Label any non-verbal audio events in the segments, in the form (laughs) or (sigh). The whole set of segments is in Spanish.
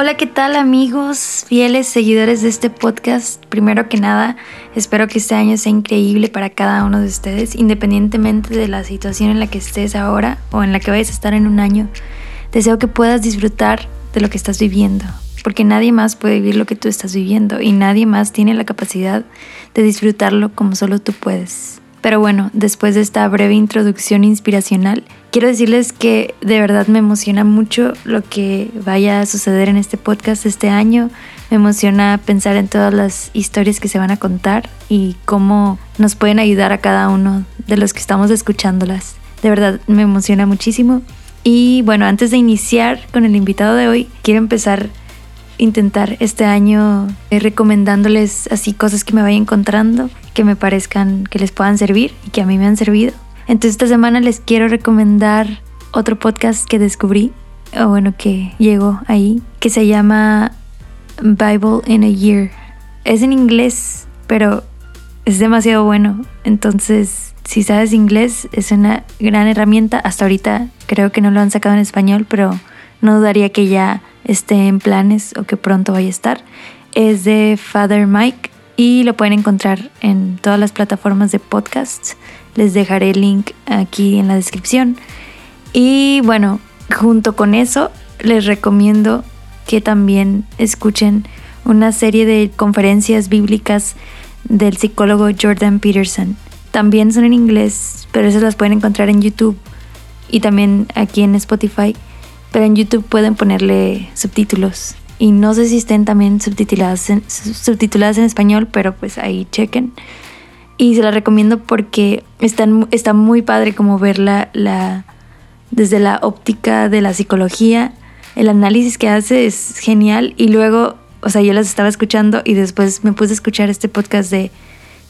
Hola, ¿qué tal amigos, fieles seguidores de este podcast? Primero que nada, espero que este año sea increíble para cada uno de ustedes, independientemente de la situación en la que estés ahora o en la que vayas a estar en un año. Deseo que puedas disfrutar de lo que estás viviendo, porque nadie más puede vivir lo que tú estás viviendo y nadie más tiene la capacidad de disfrutarlo como solo tú puedes. Pero bueno, después de esta breve introducción inspiracional, quiero decirles que de verdad me emociona mucho lo que vaya a suceder en este podcast este año. Me emociona pensar en todas las historias que se van a contar y cómo nos pueden ayudar a cada uno de los que estamos escuchándolas. De verdad me emociona muchísimo. Y bueno, antes de iniciar con el invitado de hoy, quiero empezar intentar este año eh, recomendándoles así cosas que me vaya encontrando, que me parezcan que les puedan servir y que a mí me han servido. Entonces esta semana les quiero recomendar otro podcast que descubrí, o bueno, que llegó ahí, que se llama Bible in a Year. Es en inglés, pero es demasiado bueno. Entonces, si sabes inglés, es una gran herramienta. Hasta ahorita creo que no lo han sacado en español, pero no dudaría que ya esté en planes o que pronto vaya a estar. Es de Father Mike y lo pueden encontrar en todas las plataformas de podcasts. Les dejaré el link aquí en la descripción. Y bueno, junto con eso, les recomiendo que también escuchen una serie de conferencias bíblicas del psicólogo Jordan Peterson. También son en inglés, pero esas las pueden encontrar en YouTube y también aquí en Spotify. Pero en YouTube pueden ponerle subtítulos. Y no sé si estén también subtituladas en, subtituladas en español, pero pues ahí chequen. Y se las recomiendo porque están, está muy padre como verla la, desde la óptica de la psicología. El análisis que hace es genial. Y luego, o sea, yo las estaba escuchando y después me puse a escuchar este podcast de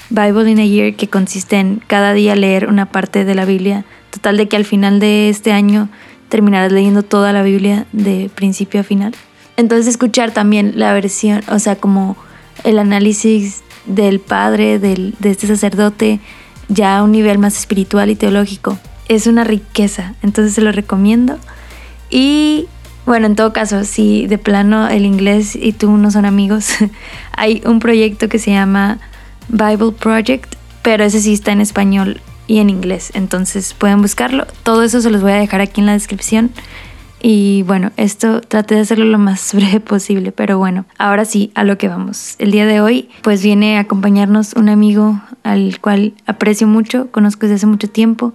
Bible in a Year que consiste en cada día leer una parte de la Biblia. Total de que al final de este año terminarás leyendo toda la Biblia de principio a final. Entonces escuchar también la versión, o sea, como el análisis del padre, del, de este sacerdote, ya a un nivel más espiritual y teológico, es una riqueza. Entonces se lo recomiendo. Y bueno, en todo caso, si de plano el inglés y tú no son amigos, (laughs) hay un proyecto que se llama Bible Project, pero ese sí está en español y en inglés. Entonces pueden buscarlo. Todo eso se los voy a dejar aquí en la descripción. Y bueno, esto traté de hacerlo lo más (laughs) breve posible, pero bueno, ahora sí, a lo que vamos. El día de hoy pues viene a acompañarnos un amigo al cual aprecio mucho, conozco desde hace mucho tiempo.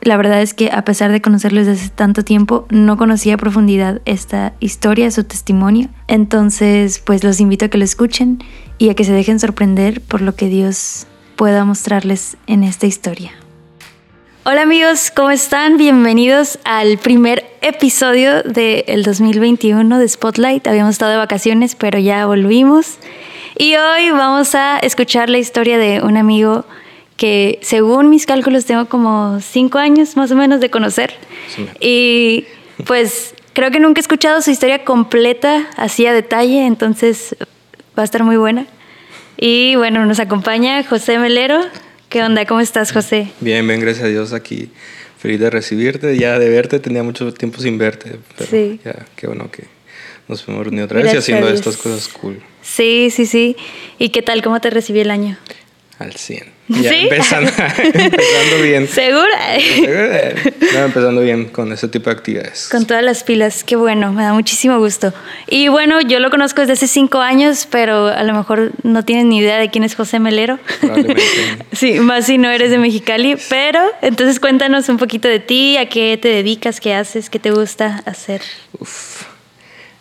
La verdad es que a pesar de conocerlo desde hace tanto tiempo, no conocía a profundidad esta historia, su testimonio. Entonces, pues los invito a que lo escuchen y a que se dejen sorprender por lo que Dios pueda mostrarles en esta historia. Hola amigos, ¿cómo están? Bienvenidos al primer episodio del 2021 de Spotlight. Habíamos estado de vacaciones, pero ya volvimos. Y hoy vamos a escuchar la historia de un amigo que según mis cálculos tengo como cinco años más o menos de conocer. Y pues creo que nunca he escuchado su historia completa, así a detalle, entonces va a estar muy buena. Y bueno, nos acompaña José Melero. ¿Qué onda? ¿Cómo estás, José? Bien, bien, gracias a Dios aquí. Feliz de recibirte, ya de verte, tenía mucho tiempo sin verte, pero sí. ya, qué bueno que nos hemos reunido otra vez y haciendo estas cosas cool. Sí, sí, sí. ¿Y qué tal? ¿Cómo te recibí el año? Al 100. Ya ¿Sí? empezando, (laughs) empezando bien. ¿Segura? No, empezando bien con ese tipo de actividades. Con todas las pilas, qué bueno, me da muchísimo gusto. Y bueno, yo lo conozco desde hace cinco años, pero a lo mejor no tienes ni idea de quién es José Melero. (laughs) Sí, más si no eres de Mexicali, pero entonces cuéntanos un poquito de ti, a qué te dedicas, qué haces, qué te gusta hacer. Uf.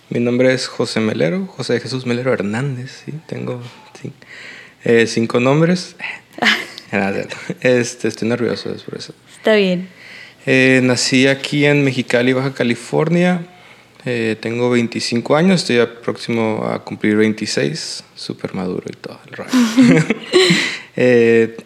Mi nombre es José Melero, José Jesús Melero Hernández, sí, tengo eh, cinco nombres. (laughs) este, estoy nervioso es por eso. Está bien. Eh, nací aquí en Mexicali, Baja California. Eh, tengo 25 años, estoy próximo a cumplir 26, súper maduro y todo el rollo. (laughs)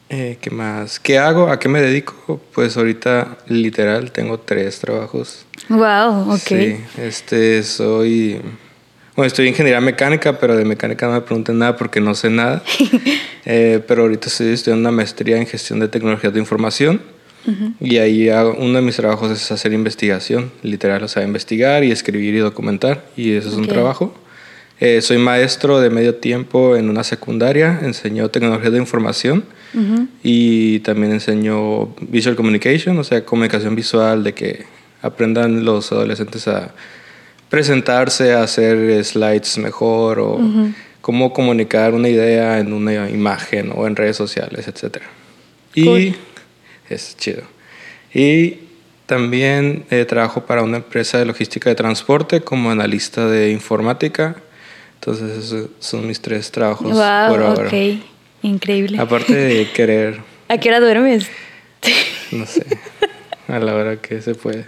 (laughs) ¿Qué más? ¿Qué hago? ¿A qué me dedico? Pues ahorita literal tengo tres trabajos. Wow, ok. Sí, este, soy bueno, estoy en ingeniería mecánica, pero de mecánica no me pregunten nada porque no sé nada. (laughs) Eh, pero ahorita estoy estudiando una maestría en gestión de tecnologías de información. Y ahí uno de mis trabajos es hacer investigación, literal, o sea, investigar y escribir y documentar. Y eso es un trabajo. Eh, soy maestro de medio tiempo en una secundaria, enseño tecnología de información y también enseño visual communication, o sea, comunicación visual, de que aprendan los adolescentes a presentarse, a hacer slides mejor o cómo comunicar una idea en una imagen o en redes sociales, etc. Y es chido. Y también eh, trabajo para una empresa de logística de transporte como analista de informática entonces, esos son mis tres trabajos por ahora. Ok, increíble. Aparte de (laughs) querer. ¿A qué hora duermes? No sé, a la hora que se puede.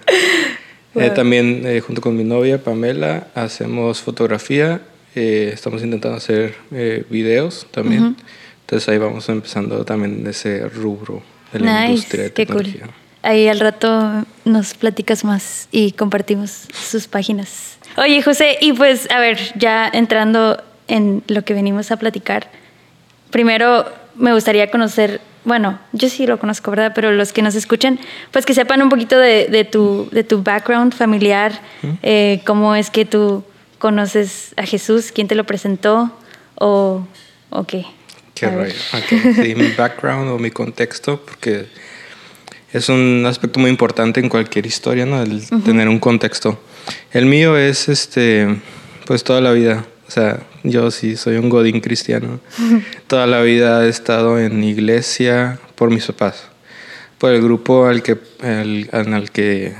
Eh, también, eh, junto con mi novia Pamela, hacemos fotografía. Eh, estamos intentando hacer videos también. Entonces, ahí vamos empezando también ese rubro de la industria de tecnología. Cool. Ahí al rato nos platicas más y compartimos sus páginas. Oye, José, y pues, a ver, ya entrando en lo que venimos a platicar, primero me gustaría conocer, bueno, yo sí lo conozco, ¿verdad? Pero los que nos escuchan, pues que sepan un poquito de, tu, de tu background familiar, eh, cómo es que tú conoces a Jesús, quién te lo presentó o, o qué. Qué rollo. Sí, mi background o mi contexto, porque es un aspecto muy importante en cualquier historia, ¿no? El tener un contexto. El mío es, este, pues toda la vida. O sea, yo sí soy un godín cristiano. (laughs) Toda la vida he estado en iglesia por mis papás, por el grupo al que, en el que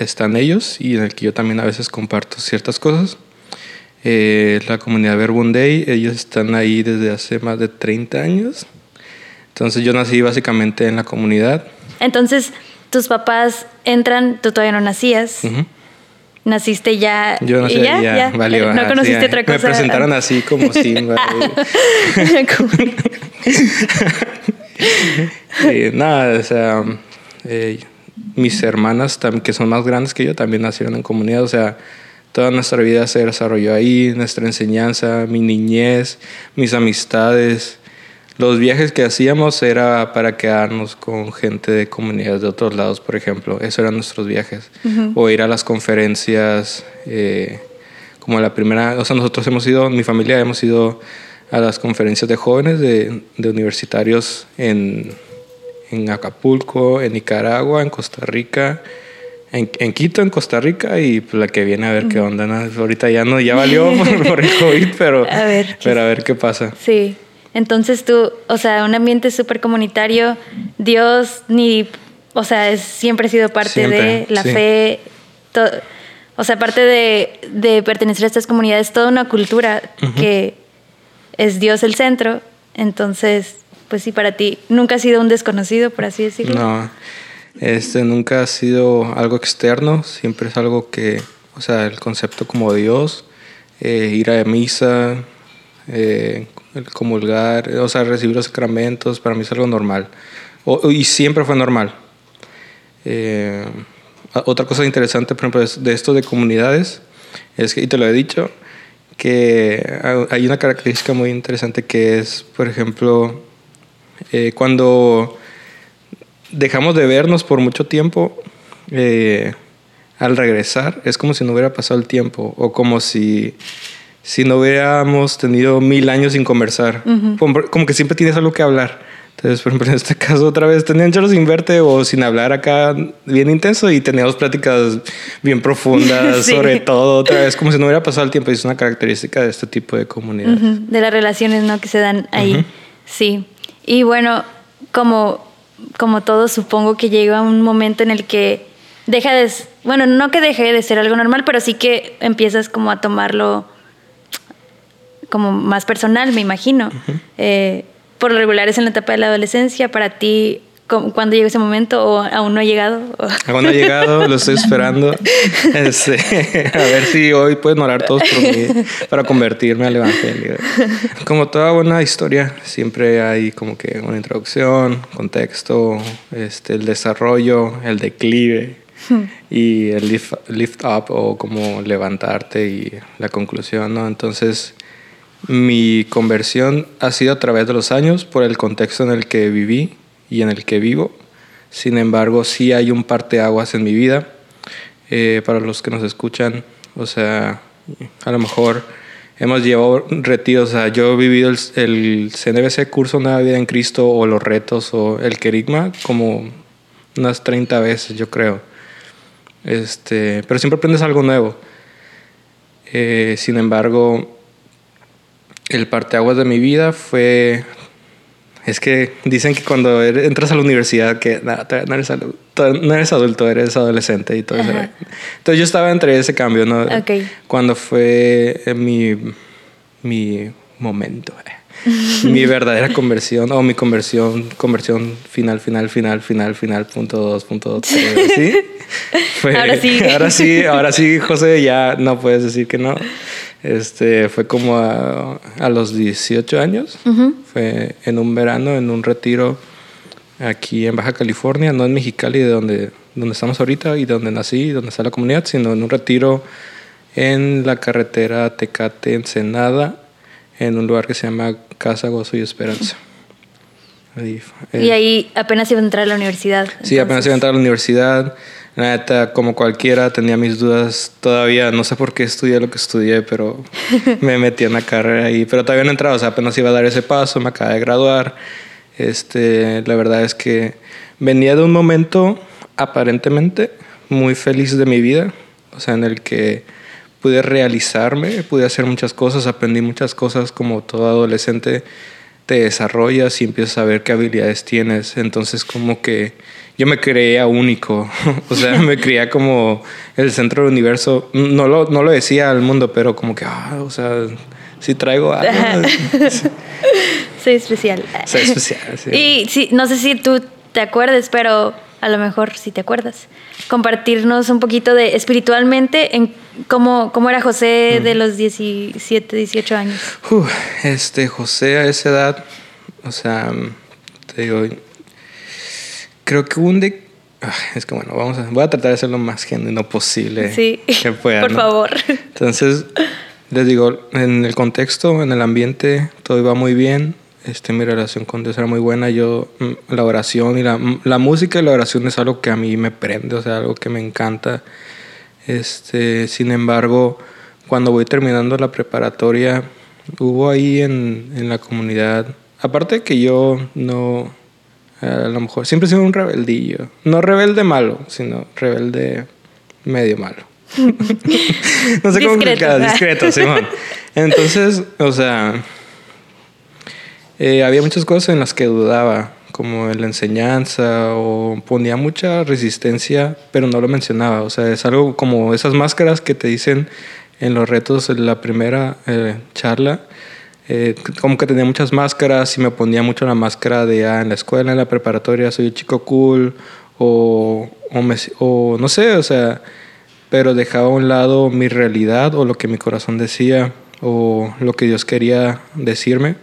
están ellos y en el que yo también a veces comparto ciertas cosas. Eh, la comunidad Verbunday, ellos están ahí desde hace más de 30 años. Entonces yo nací básicamente en la comunidad. Entonces tus papás entran, tú todavía no nacías naciste ya. Yo nací ya, ya, valió. No conociste otra cosa. Me presentaron así como (laughs) Simba. (laughs) (laughs) nada, o sea, eh, mis hermanas, que son más grandes que yo, también nacieron en comunidad. O sea, toda nuestra vida se desarrolló ahí, nuestra enseñanza, mi niñez, mis amistades. Los viajes que hacíamos era para quedarnos con gente de comunidades de otros lados, por ejemplo. Esos eran nuestros viajes. O ir a las conferencias, eh, como la primera, o sea, nosotros hemos ido, mi familia hemos ido a las conferencias de jóvenes, de, de universitarios en, en, Acapulco, en Nicaragua, en Costa Rica, en, en, Quito, en Costa Rica, y pues la que viene a ver qué onda. Ahorita ya no, ya valió (laughs) por, el COVID, pero a ver, pero a ver qué pasa. Sí. Entonces tú, o sea, un ambiente súper comunitario, Dios ni, o sea, siempre ha sido parte de la fe, o sea, parte de, pertenecer a estas comunidades, toda una cultura que es Dios el centro. Entonces, pues sí, para ti nunca ha sido un desconocido, por así decirlo. No, este nunca ha sido algo externo, siempre es algo que, o sea, el concepto como Dios, eh, ir a misa, eh, el comulgar, o sea, recibir los sacramentos, para mí es algo normal. y siempre fue normal. Eh, otra cosa interesante, por ejemplo, de esto de comunidades, es que, y te lo he dicho, que hay una característica muy interesante que es, por ejemplo, eh, cuando dejamos de vernos por mucho tiempo, eh, al regresar es como si no hubiera pasado el tiempo o como si si no hubiéramos tenido mil años sin conversar. como, que siempre tienes algo que hablar. Entonces, por ejemplo, en este caso, otra vez tenían chorros sin verte o sin hablar acá bien intenso y teníamos pláticas bien profundas (laughs) sobre todo, otra vez, como si no hubiera pasado el tiempo. Y es una característica de este tipo de comunidades. De las relaciones ¿no? que se dan ahí. Sí. Y bueno, como, como todo, supongo que llega un momento en el que deja de. Bueno, no que deje de ser algo normal, pero sí que empiezas como a tomarlo como más personal, me imagino. Eh, por lo regular es en la etapa de la adolescencia. Para ti, ¿cuándo llega ese momento o aún no ha llegado? Aún no ha llegado, lo estoy (laughs) esperando. Este, (laughs) a ver si hoy pueden orar todos por mí para convertirme al Evangelio. Como toda buena historia, siempre hay como que una introducción, contexto, este, el desarrollo, el declive y el lift, lift, up o como levantarte y la conclusión, ¿no? Entonces, mi conversión ha sido a través de los años por el contexto en el que viví y en el que vivo. Sin embargo, sí hay un parteaguas en mi vida. Eh, para los que nos escuchan, o sea, a lo mejor hemos llevado retiros. O sea, yo he vivido el, el CNBC curso Nueva Vida en Cristo o los retos o el querigma como unas 30 veces, yo creo. Este, pero siempre aprendes algo nuevo. Eh, sin embargo, el parteaguas de mi vida fue. Es que dicen que cuando entras a la universidad, que no, eres, no eres adulto, eres adolescente y todo eso. Entonces yo estaba entre ese cambio, ¿no? Cuando fue mi, mi momento. Eh (laughs) mi verdadera conversión o mi conversión, conversión final, final, final, final, final, punto dos, punto dos, ¿sí? (laughs) ahora sí. (laughs) Ahora sí, ahora sí, José, ya no puedes decir que no. Este, fue como a, a los 18 años. Fue en un verano, en un retiro aquí en Baja California, no en Mexicali, de donde, donde estamos ahorita y donde nací, donde está la comunidad, sino en un retiro en la carretera Tecate-Ensenada en un lugar que se llama Casa Gozo y Esperanza. y eh, ahí apenas iba a entrar a la universidad. Sí, apenas iba a entrar a la universidad. La neta, como cualquiera, tenía mis dudas todavía. No sé por qué estudié lo que estudié, pero (laughs) me metí en la carrera ahí. Pero todavía no he entrado, o sea, apenas iba a dar ese paso, me acabé de graduar. Este, la verdad es que venía de un momento aparentemente muy feliz de mi vida, o sea, en el que pude realizarme, pude hacer muchas cosas, aprendí muchas cosas como todo adolescente te desarrollas y empiezas a ver qué habilidades tienes. Entonces como que yo me creía único, (laughs) o sea, me (laughs) creía como el centro del universo. No lo, no lo decía al mundo, pero como que, ah, o sea, si traigo algo. (laughs) Soy especial. Soy especial, sí. Y sí, no sé si tú te acuerdes, pero a lo mejor si te acuerdas, compartirnos un poquito de espiritualmente en cómo, cómo era José de los 17, 18 años. este, José a esa edad, o sea, te digo, creo que un de... Ah, es que bueno, vamos a, voy a tratar de ser lo más genuino posible sí, que pueda. Por favor. Entonces, les digo, en el contexto, en el ambiente, todo iba muy bien este, mi relación con Dios era muy buena. Yo, mm, la oración y la, mm, la, música y la oración es algo que a mí me prende, o sea, algo que me encanta. Este, sin embargo, cuando voy terminando la preparatoria, hubo ahí en, en la comunidad, aparte de que yo no, a lo mejor, siempre he sido un rebeldillo. No rebelde malo, sino rebelde medio malo. (laughs) no sé cómo explicar, discreto, Simón. (laughs) Entonces, o sea eh, había muchas cosas en las que dudaba, como en la enseñanza, o ponía mucha resistencia, pero no lo mencionaba. O sea, es algo como esas máscaras que te dicen en los retos en la primera eh, charla. Eh, como que tenía muchas máscaras y me ponía mucho la máscara de ah, en la escuela, en la preparatoria, soy un chico cool, o, o, o no sé, o sea, pero dejaba a un lado mi realidad o lo que mi corazón decía o lo que Dios quería decirme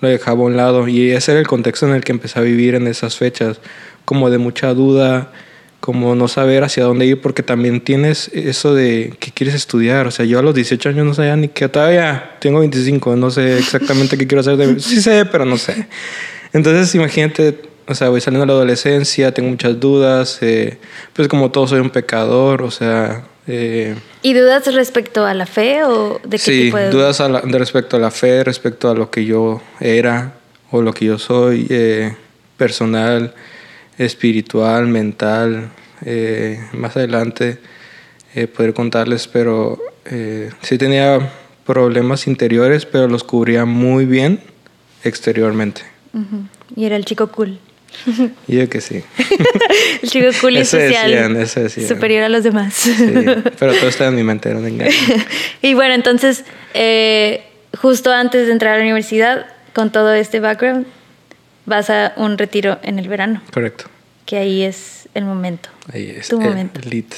lo dejaba a un lado. Y ese era el contexto en el que empecé a vivir en esas fechas, como de mucha duda, como no saber hacia dónde ir, porque también tienes eso de que quieres estudiar. O sea, yo a los 18 años no sabía ni que todavía tengo 25, no sé exactamente qué quiero hacer. De... Sí sé, pero no sé. Entonces, imagínate, o sea, voy saliendo de la adolescencia, tengo muchas dudas, eh, pues como todo soy un pecador, o sea, eh, ¿Y dudas respecto a la fe o de qué sí, tipo de dudas? de respecto a la fe, respecto a lo que yo era o lo que yo soy, eh, personal, espiritual, mental. Eh, más adelante poder contarles, pero sí tenía problemas interiores, pero los cubría muy bien exteriormente. Y era el chico cool. Yo que sí. (laughs) el chico cool y social. Superior a los demás. Sí, pero todo está en mi mente, no engaño. (laughs) y bueno, entonces, eh, justo antes de entrar a la universidad, con todo este background, vas a un retiro en el verano. Correcto. Que ahí es el momento. Ahí es. Tu momento. Lit.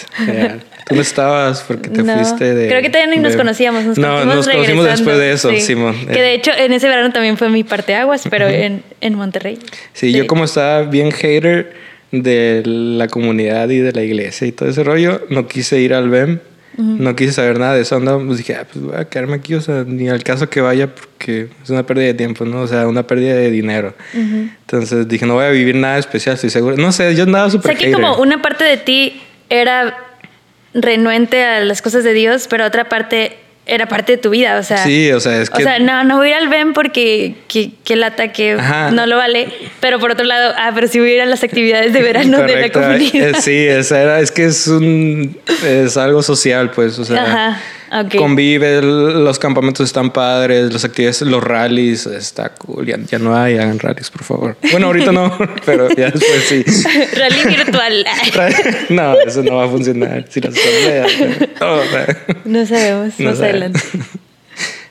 Tú no estabas porque te (laughs) fuiste de. Creo que todavía ni nos conocíamos. Nos no, nos conocimos después de eso, Simón. Que de hecho en ese verano también fue mi parte aguas, pero en, en Monterrey. Sí, yo como estaba bien hater de la comunidad y de la iglesia y todo ese rollo, no quise ir al BEM. No quise saber nada de eso. Pues dije, ah, pues voy a quedarme aquí, o sea, ni al caso que vaya porque es una pérdida de tiempo, ¿no? O sea, una pérdida de dinero. Entonces dije, no voy a vivir nada especial, estoy seguro. No sé, yo andaba súper O sea, que como una parte de ti era renuente a las cosas de Dios, pero otra parte era parte de tu vida, o sea. Sí, o sea, es que. O sea, no, no voy a ir al Ben porque que, que el ataque no lo vale. Pero por otro lado, ah, pero sí voy a ir a las actividades de verano de la comunidad. Eh, sí, esa era, es que es un es algo social, pues. O sea, Ajá. Convive, los campamentos están padres, las actividades, los rallies, está cool. Ya, no hay, hagan rallies, por favor. Bueno, ahorita no, (laughs) pero ya después sí. Rally virtual. no, eso no va a funcionar. Si las no sabemos, más adelante.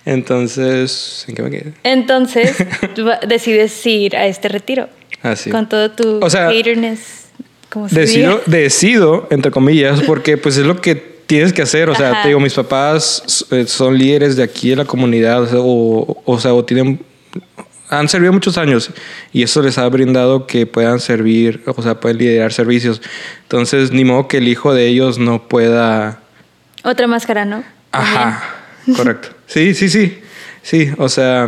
Entonces, ¿en qué me quedé? Entonces, (laughs) decides ir a este retiro. Ah, sí. Con todo tu o sea, haterness. decido, decido, entre comillas, porque pues es lo que tienes que hacer. O sea, te digo, mis papás eh, son líderes de aquí en la comunidad, o, o, sea, o tienen han servido muchos años y eso les ha brindado que puedan servir, o sea, pueden liderar servicios. Entonces, ni modo que el hijo de ellos no pueda... Otra máscara, ¿no? Ajá, (laughs) correcto. Sí, sí, sí. Sí, o sea,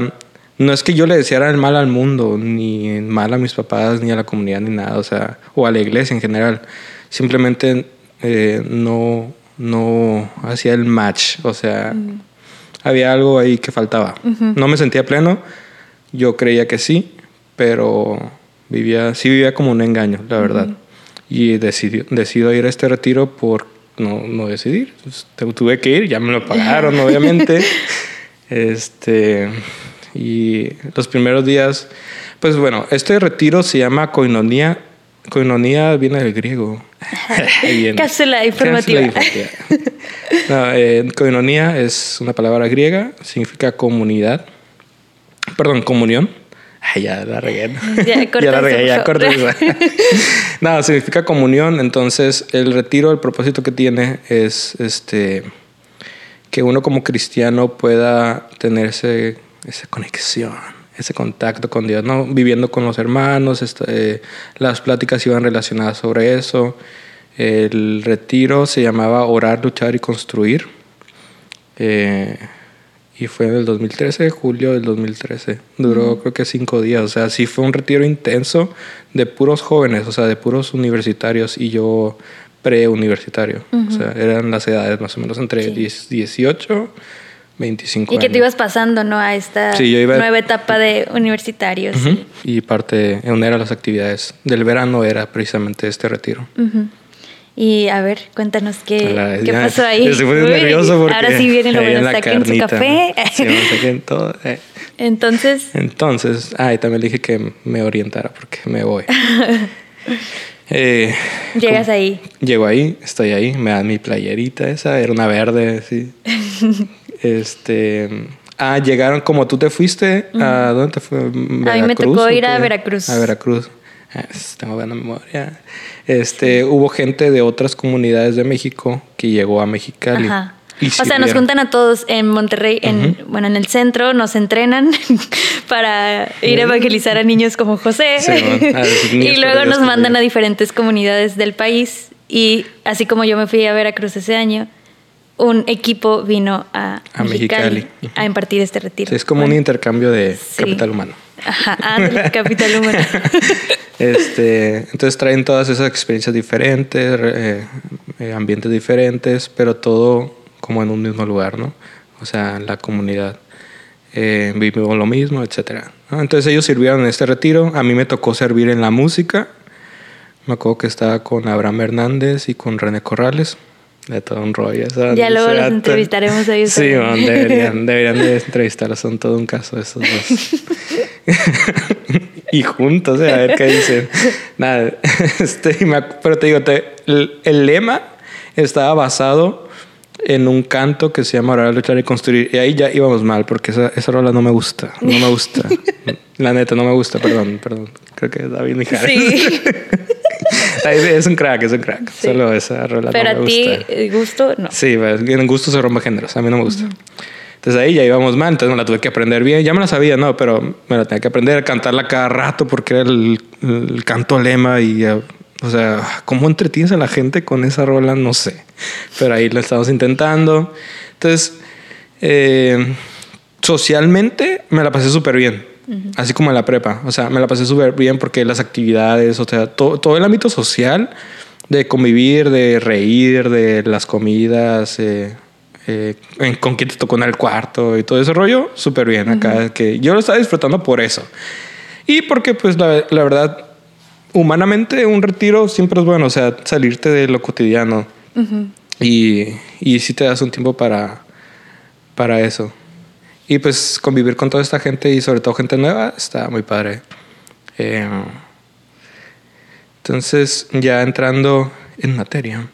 no es que yo le deseara el mal al mundo, ni mal a mis papás, ni a la comunidad, ni nada, o sea, o a la iglesia en general. Simplemente eh, no, no hacía el match, o sea, mm. había algo ahí que faltaba. No me sentía pleno, yo creía que sí, pero vivía, sí vivía como un engaño, la verdad. Y decidí, decido ir a este retiro por no, no decidir. Pues, tuve que ir, ya me lo pagaron, obviamente. (laughs) Este, y los primeros días, pues bueno, este retiro se llama Coinonía. Coinonía viene del griego. (laughs) Cápsula informativa. Eh, koinonia es una palabra griega, significa comunidad. Perdón, comunión. Ay, ya la regué. Ya, (laughs) ya la regué, ya corté (laughs) no, significa comunión. Entonces, el retiro, el propósito que tiene es este que uno como cristiano pueda tener ese, esa conexión, ese contacto con Dios, ¿no? Viviendo con los hermanos, este, las pláticas iban relacionadas sobre eso. El retiro se llamaba Orar, Luchar y Construir. Eh, y fue en el 2013, julio del 2013. Duró creo que cinco días. O sea, sí fue un retiro intenso de puros jóvenes, o sea, de puros universitarios y yo preuniversitario. O sea, eran las edades más o menos entre 18, 25 y que te ibas pasando, ¿no? A esta nueva etapa de universitarios. Y parte, una de las actividades del verano era precisamente este retiro. Y a ver, cuéntanos qué, ¿qué pasó (laughs) ahí. Estoy muy nervioso porque ahora sí viene lo bueno, saquen su café. Sí, me saquen todo. Eh. Entonces. Entonces, ah, y también le dije que me orientara porque me voy. (laughs) eh, Llegas ahí. Llego ahí, estoy ahí, me dan mi playerita esa, era una verde, sí. (laughs) este. Ah, llegaron como tú te fuiste. ¿A dónde te fue? a mí me tocó ir a Veracruz. A Veracruz. Ah, tengo buena memoria. Este, hubo gente de otras comunidades de México que llegó a Mexicali. Ajá. o sea, nos juntan a todos en Monterrey, en, bueno, en el centro, nos entrenan (laughs) para ir a evangelizar a niños como José. (laughs) y luego nos mandan a diferentes comunidades del país. Y así como yo me fui a Veracruz ese año, un equipo vino a, Mexicali, a impartir este retiro. es como un intercambio de capital humano. Ajá, ah, (laughs) capital humano. (laughs) este, entonces traen todas esas experiencias diferentes, eh, eh, ambientes diferentes, pero todo como en un mismo lugar, ¿no? O sea, la comunidad. Eh, vivimos lo mismo, etc. Entonces ellos sirvieron en este retiro. A mí me tocó servir en la música. Me acuerdo que estaba con Abraham Hernández y con René Corrales de todo un rollo. Ya luego los entrevistaremos a ellos. Sí, deberían, (laughs) deberían de entrevistarlos, son todo un caso esos dos. (laughs) y juntos, a ver qué dicen. Nada, (laughs) este, pero te digo, el, lema estaba basado en un canto que se llama Orar, Luchar y Construir. Y ahí ya íbamos mal, porque esa, esa rola no me gusta. No me gusta. La neta, no me gusta, perdón, perdón. Creo que David Mijares. Sí. (laughs) es un crack, es un crack. Solo esa rola Pero no me a ti, el gusto, no. Sí, en gusto se rompe géneros. A mí no me gusta. Entonces ahí ya íbamos mal, entonces me la tuve que aprender bien. Ya me la sabía, ¿no? Pero me la tenía que aprender a cantarla cada rato porque era el, canto lema y O sea, ¿cómo entretienes a la gente con esa rola? No sé. Pero ahí lo estamos intentando. Entonces, eh, socialmente me la pasé súper bien. Así como en la prepa. O sea, me la pasé súper bien porque las actividades, o sea, todo el ámbito social de convivir, de reír, de las comidas, eh, eh, con quién te tocó en el cuarto y todo ese rollo, súper bien acá. que yo lo estaba disfrutando por eso. Y porque, pues, la, la, verdad, humanamente un retiro siempre es bueno, o sea, salirte de lo cotidiano. y, y si te das un tiempo para, para eso. Y pues convivir con toda esta gente y sobre todo gente nueva está muy padre. Eh, entonces, ya entrando en materia,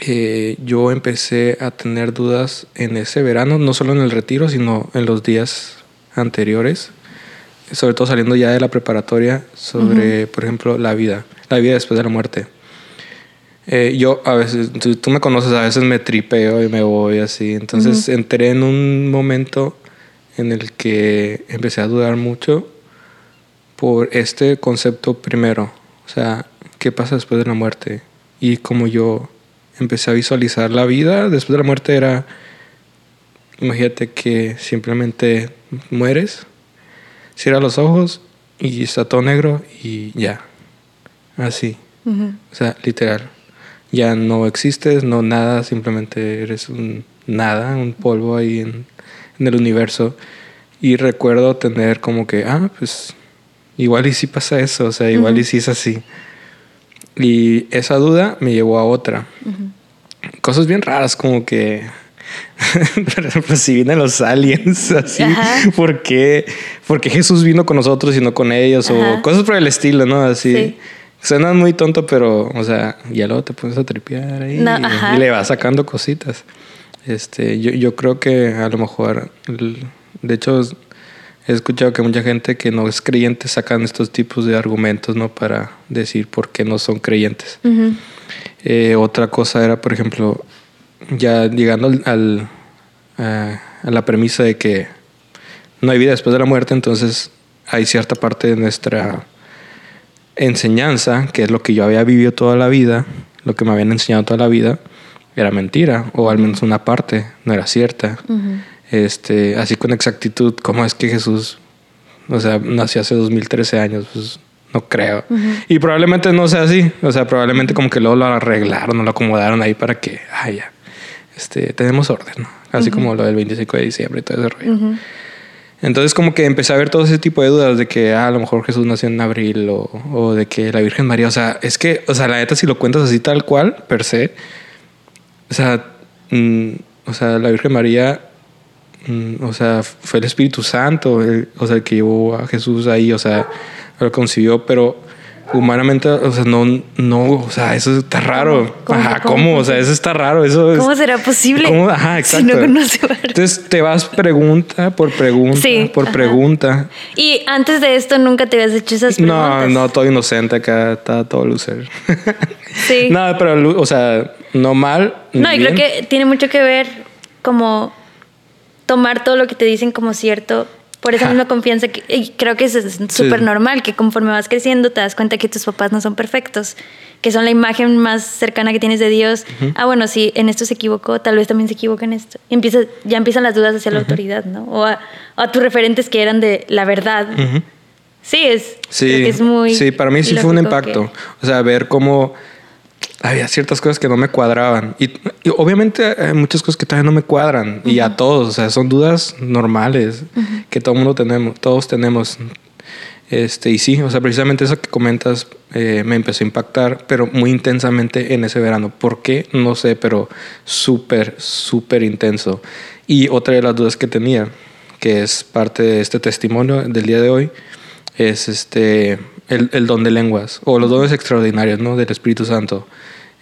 eh, yo empecé a tener dudas en ese verano, no solo en el retiro, sino en los días anteriores, sobre todo saliendo ya de la preparatoria, sobre, por ejemplo, la vida, la vida después de la muerte. Eh, yo a veces, tú, me conoces, a veces me tripeo y me voy así. Entonces entré en un momento en el que empecé a dudar mucho por este concepto primero. O sea, ¿qué pasa después de la muerte? Y como yo empecé a visualizar la vida después de la muerte era, imagínate que simplemente mueres, cierras los ojos y está todo negro y ya. Así. O sea, literal. Ya no existes, no nada, simplemente eres un nada, un polvo ahí en, el universo. Y recuerdo tener como que, ah, pues igual y si pasa eso, o sea, igual y si es así. Y esa duda me llevó a otra. Cosas bien raras como que, (laughs) por ejemplo, si vienen los aliens, (laughs) así, ¿por qué, Jesús vino con nosotros y no con ellos? O cosas por el estilo, ¿no? Así. Suena muy tonto, pero, o sea, ya luego te pones a tripear ahí y, le vas sacando cositas. Este, yo, yo creo que a lo mejor, de hecho, he escuchado que mucha gente que no es creyente sacan estos tipos de argumentos, ¿no? Para decir por qué no son creyentes. Eh, otra cosa era, por ejemplo, ya llegando al, a, la premisa de que no hay vida después de la muerte, entonces hay cierta parte de nuestra enseñanza, que es lo que yo había vivido toda la vida, lo que me habían enseñado toda la vida, era mentira, o al menos una parte no era cierta este, así con exactitud, cómo es que Jesús, o sea, nació hace 2013 años, pues no creo. Y probablemente no sea así, o sea, probablemente como que luego lo arreglaron o lo acomodaron ahí para que, ah, ya, este, tenemos orden, ¿no? Así como lo del 25 de diciembre y todo ese rollo. Entonces como que empecé a ver todo ese tipo de dudas de que ah, a lo mejor Jesús nació en abril o, o, de que la Virgen María, o sea, es que, o sea, la neta si lo cuentas así tal cual, per se, o sea, mm, o sea, la Virgen María Mm, o sea, fue el Espíritu Santo, o sea, el que llevó a Jesús ahí, o sea, lo consiguió, pero humanamente, o sea, no, no, o sea, eso está raro. ¿Cómo? Ajá, ¿cómo? O sea, eso está raro. Eso ¿Cómo será posible? Ajá, exacto. Entonces te vas pregunta por pregunta por pregunta. Y antes de esto nunca te habías hecho esas preguntas. No, no, todo inocente acá, está todo lucer. (laughs) Sí. no, pero, o sea, no mal. No, y creo que tiene mucho que ver como tomar todo lo que te dicen como cierto por esa misma confianza que y creo que es súper normal que conforme vas creciendo te das cuenta que tus papás no son perfectos que son la imagen más cercana que tienes de Dios. Ah bueno si en esto se equivocó tal vez también se equivoca en esto. Y empieza, ya empiezan las dudas hacia la autoridad no o a, tus referentes que eran de la verdad. Sí es sí es muy sí para mí sí fue un impacto. o sea ver cómo había ciertas cosas que no me cuadraban. Y, obviamente hay muchas cosas que todavía no me cuadran. Y a todos, o sea, son dudas normales que todo mundo tenemos, todos tenemos. Este, y sí, o sea, precisamente eso que comentas eh, me empezó a impactar, pero muy intensamente en ese verano. ¿Por qué? No sé, pero súper, súper intenso. Y otra de las dudas que tenía, que es parte de este testimonio del día de hoy, es este, el, el don de lenguas o los dones extraordinarios ¿no? del Espíritu Santo.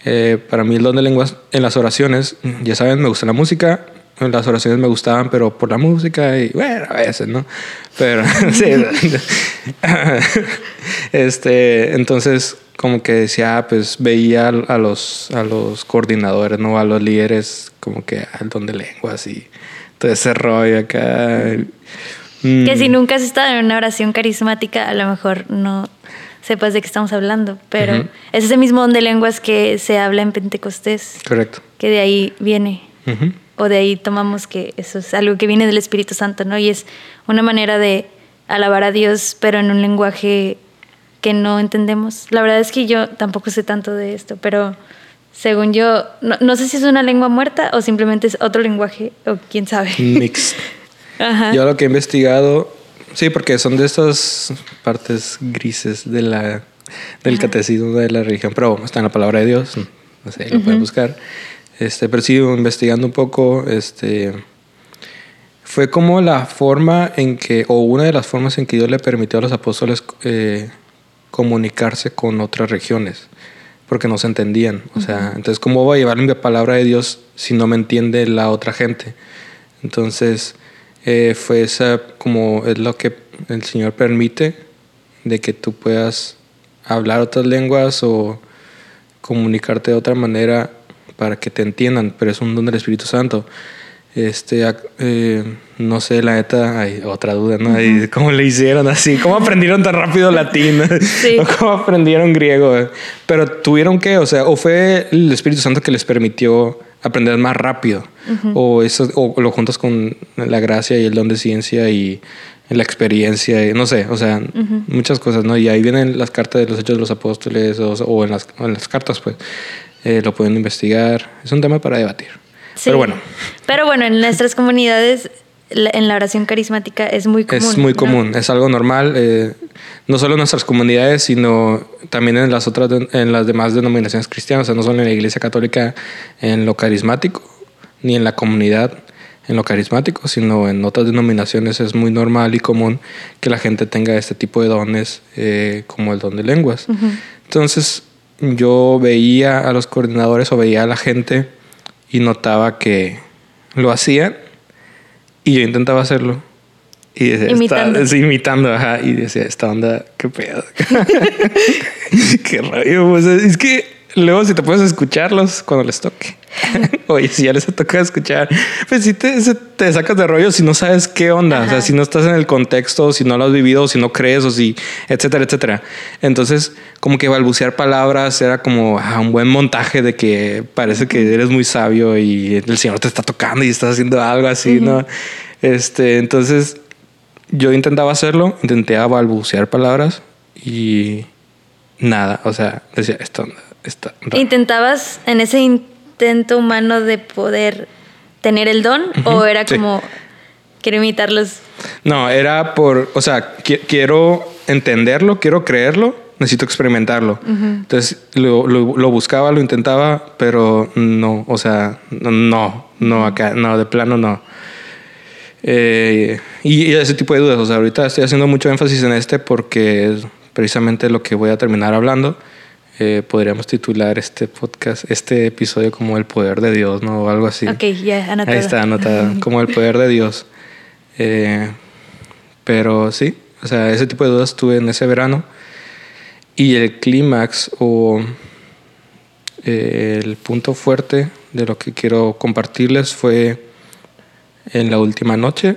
Eh, para mí el don de lenguas en las oraciones, ya saben, me gusta la música, en las oraciones me gustaban, pero por la música y bueno, a veces, ¿no? Pero (laughs) sí. (laughs) este, entonces como que decía, ah, pues veía a los, a los coordinadores, ¿no? A los líderes, como que al don de lenguas y todo ese rollo acá. Que si mm. nunca has estado en una oración carismática, a lo mejor no sepas de qué estamos hablando, pero Ujú. es ese mismo don de lenguas que se habla en Pentecostés, Correcto. que de ahí viene, Ujú. o de ahí tomamos que eso es algo que viene del Espíritu Santo, ¿no? Y es una manera de alabar a Dios, pero en un lenguaje que no entendemos. La verdad es que yo tampoco sé tanto de esto, pero según yo, no, no sé si es una lengua muerta o simplemente es otro lenguaje, o quién sabe. Mix. (laughs) Ajá. Yo lo que he investigado, sí, porque son de estas partes grises de la, del catecismo de la religión, pero está en la palabra de Dios, no sé, lo pueden buscar. Este, pero sí, investigando un poco, este, fue como la forma en que, o una de las formas en que Dios le permitió a los apóstoles eh, comunicarse con otras regiones, porque no se entendían. O sea, entonces, ¿cómo voy a llevar la palabra de Dios si no me entiende la otra gente? Entonces, eh, fue esa, como es lo que el Señor permite, de que tú puedas hablar otras lenguas o comunicarte de otra manera para que te entiendan, pero es un don del Espíritu Santo. Este, eh, no sé, la neta, hay otra duda, ¿no? ¿Cómo le hicieron así? ¿Cómo aprendieron tan rápido latín? (laughs) Sí. ¿O ¿Cómo aprendieron griego? Pero tuvieron que, o sea, o fue el Espíritu Santo que les permitió aprender más rápido, o, eso, o lo juntas con la gracia y el don de ciencia y la experiencia, y no sé, o sea, muchas cosas, ¿no? Y ahí vienen las cartas de los Hechos de los Apóstoles o, o en, las, en las cartas, pues, eh, lo pueden investigar. Es un tema para debatir. Sí. Pero bueno, Pero bueno, en nuestras comunidades, en la oración carismática es muy común. es muy ¿no? común, es algo normal, eh, no solo en nuestras comunidades, sino también en las otras, en las demás denominaciones cristianas, o sea, no solo en la Iglesia Católica en lo carismático, ni en la comunidad en lo carismático, sino en otras denominaciones es muy normal y común que la gente tenga este tipo de dones, eh, como el don de lenguas. Entonces, yo veía a los coordinadores o veía a la gente y notaba que lo hacían y yo intentaba hacerlo. Y decía, Imitando. Está, sí, imitando, ajá. Y decía, esta onda, qué pedo. (laughs) (laughs) qué rollo. pues, es que luego si te puedes escucharlos cuando les toque. (laughs) Oye, si ya les ha tocado escuchar, pues sí te, te sacas de rollo si no sabes qué onda. O sea, Ajá. si no estás en el contexto, si no lo has vivido, si no crees, o si, etcétera, etcétera. Entonces, como que balbucear palabras era como ah, un buen montaje de que parece que eres muy sabio y el Señor te está tocando y estás haciendo algo así, ¿no? Este, entonces, yo intentaba hacerlo, intenté balbucear palabras y nada, o sea, decía, esto está raro". ¿Intentabas en ese intento humano de poder tener el don o era sí. como quiero imitarlos? No, era por, o sea, qui- quiero entenderlo, quiero creerlo, necesito experimentarlo. Entonces lo, lo- lo buscaba, lo intentaba, pero no, o sea, no, no, acá, no, de plano no. Eh, y, y ese tipo de dudas, o sea, ahorita estoy haciendo mucho énfasis en este porque es precisamente lo que voy a terminar hablando. Eh, podríamos titular este podcast, este episodio como el poder de Dios, ¿no? O algo así. Ok, ya, anotado. Ahí está, anotado, (laughs) como el poder de Dios. Eh, pero sí, o sea, ese tipo de dudas tuve en ese verano. Y el clímax o eh, el punto fuerte de lo que quiero compartirles fue en la última noche.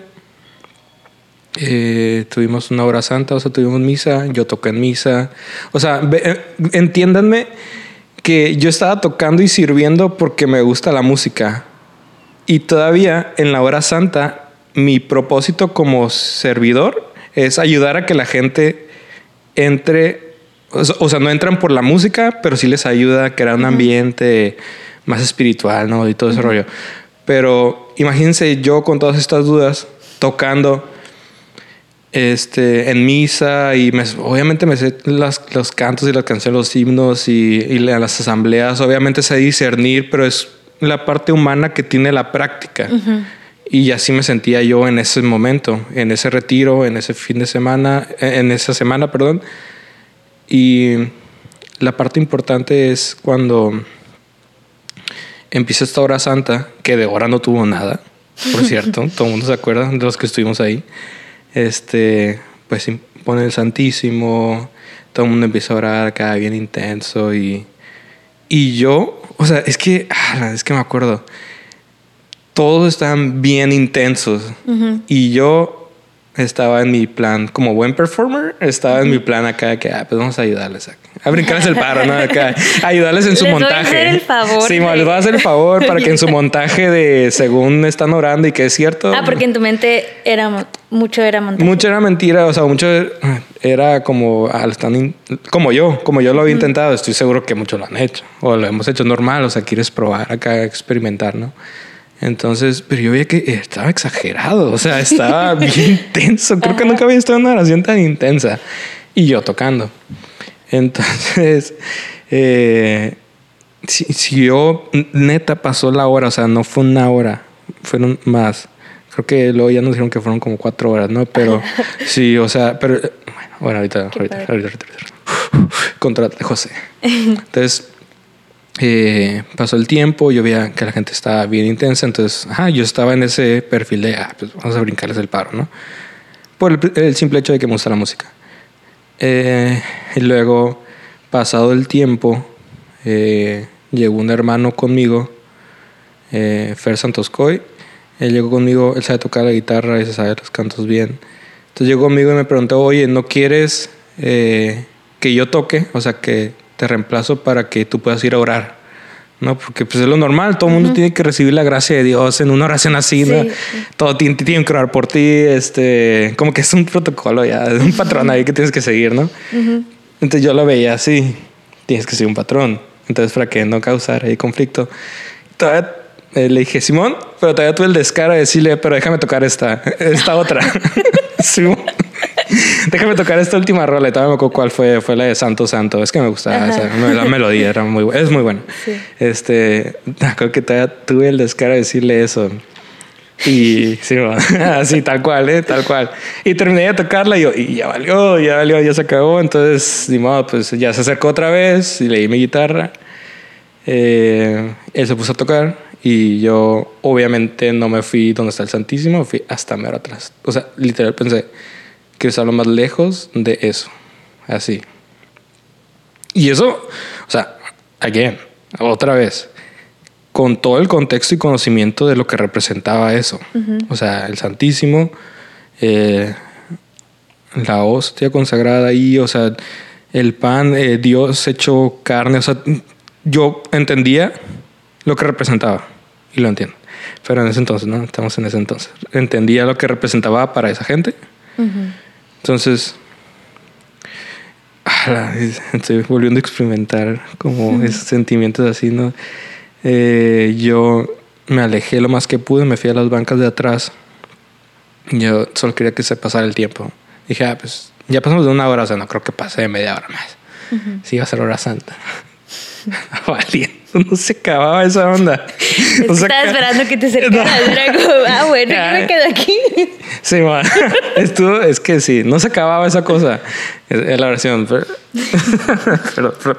Eh, tuvimos una hora santa, o sea, tuvimos misa, yo toqué en misa. O sea, ve- eh, entiéndanme que yo estaba tocando y sirviendo porque me gusta la música. Y todavía en la hora santa, mi propósito como servidor es ayudar a que la gente entre, o sea, no entran por la música, pero sí les ayuda a crear un ambiente más espiritual, ¿no? Y todo ese rollo. Pero imagínense yo con todas estas dudas, tocando este, en misa y me- obviamente me sé las, los cantos y las canciones, los himnos y, y la- las asambleas, obviamente sé discernir, pero es la parte humana que tiene la práctica. Y así me sentía yo en ese momento, en ese retiro, en ese fin de semana, en esa semana, perdón. Y la parte importante es cuando empieza esta hora santa, que de hora no tuvo nada, por cierto, (laughs) todo el mundo se acuerda de los que estuvimos ahí. Este, pues pone el Santísimo, todo el mundo empieza a orar acá bien intenso y, y yo, o sea, es que, es que me acuerdo, todos estaban bien intensos y yo estaba en mi plan, como buen performer, estaba en mi plan acá que, ah, pues vamos a ayudarles a, brincarles el paro, ¿no? Acá, ayudarles en su (laughs) Les montaje. Voy a hacer el favor. Sí, les voy a hacer el favor para que en su montaje de según están orando y que es cierto. Ah, porque en tu mente era mucho era montaje. Mucho era mentira, o sea, mucho era como al están como yo, como yo lo había intentado, estoy seguro que muchos lo han hecho o lo hemos hecho normal, o sea, quieres probar acá, experimentar, ¿no? Entonces, pero yo veía que estaba exagerado, o sea, estaba (laughs) bien intenso. Creo que nunca había estado en una oración tan intensa. Y yo tocando. Entonces, (laughs) eh, si, si, yo neta pasó la hora, o sea, no fue una hora, fueron más. Creo que luego ya nos dijeron que fueron como cuatro horas, ¿no? Pero (laughs) sí, o sea, pero bueno, ahorita, ahorita, ahorita, ahorita, ahorita, Contra José. Entonces, eh, pasó el tiempo, yo veía que la gente estaba bien intensa, entonces, ajá, yo estaba en ese perfil de, ah, pues vamos a brincarles el paro, ¿no? Por el, simple hecho de que me gusta la música. Eh, y luego, pasado el tiempo, eh, llegó un hermano conmigo, eh, Fer Santoscoy. Él llegó conmigo, él sabe tocar la guitarra y se sabe los cantos bien. Entonces llegó conmigo y me preguntó, oye, ¿no quieres que yo toque? O sea, que te reemplazo para que tú puedas ir a orar. ¿no? Porque pues es lo normal, todo el mundo tiene que recibir la gracia de Dios en una oración así, ¿no? Sí. Todo tiene, tiene, que orar por ti, este, como que es un protocolo ya, es un patrón ahí que tienes que seguir, ¿no? Entonces yo lo veía así, tienes que seguir un patrón, entonces para que no causar ahí conflicto. Todavía eh, le dije, Simón, pero todavía tuve el descaro de decirle, pero déjame tocar esta, esta otra. (laughs) (laughs) Simón. (laughs) Déjame tocar esta última rola. Y todavía me acuerdo cuál fue. Fue la de Santo Santo. Es que me gustaba. O sea, la melodía era muy. Es muy buena. Sí. Este, creo que todavía tuve el descaro de decirle eso. Y sí, (laughs) así, tal cual, ¿eh? Tal cual. Y terminé de tocarla y yo, y ya valió, ya valió, ya se acabó. Entonces, ni modo, pues ya se acercó otra vez y leí mi guitarra. Eh, él se puso a tocar y yo, obviamente, no me fui donde está el Santísimo, fui hasta mero atrás. O sea, literal pensé, quiero estar lo más lejos de eso. Así. Y eso, o sea, again, otra vez, con todo el contexto y conocimiento de lo que representaba eso. Uh -huh. O sea, el Santísimo, eh, la hostia consagrada ahí, o sea, el pan, eh, Dios hecho carne, o sea, yo entendía lo que representaba y lo entiendo. Pero en ese entonces, ¿no? Estamos en ese entonces. Entendía lo que representaba para esa gente. Uh -huh. Entonces, (laughs) estoy volviendo a experimentar como esos sentimientos así, ¿no? Eh, yo me alejé lo más que pude, me fui a las bancas de atrás. Yo solo quería que se pasara el tiempo. Dije, ah, pues ya pasamos de una hora, o sea, no creo que pase de media hora más. Uh -huh. Sí, iba a ser hora santa. (laughs) Valiente. No se acababa esa onda. (laughs) Es o sea, estaba esperando que te acercaras. (laughs) No. Era como, ah, bueno, yo me quedo aquí. Sí, man. Estuvo, es que sí, no se acababa esa cosa. Es la oración. Pero, pero, pero,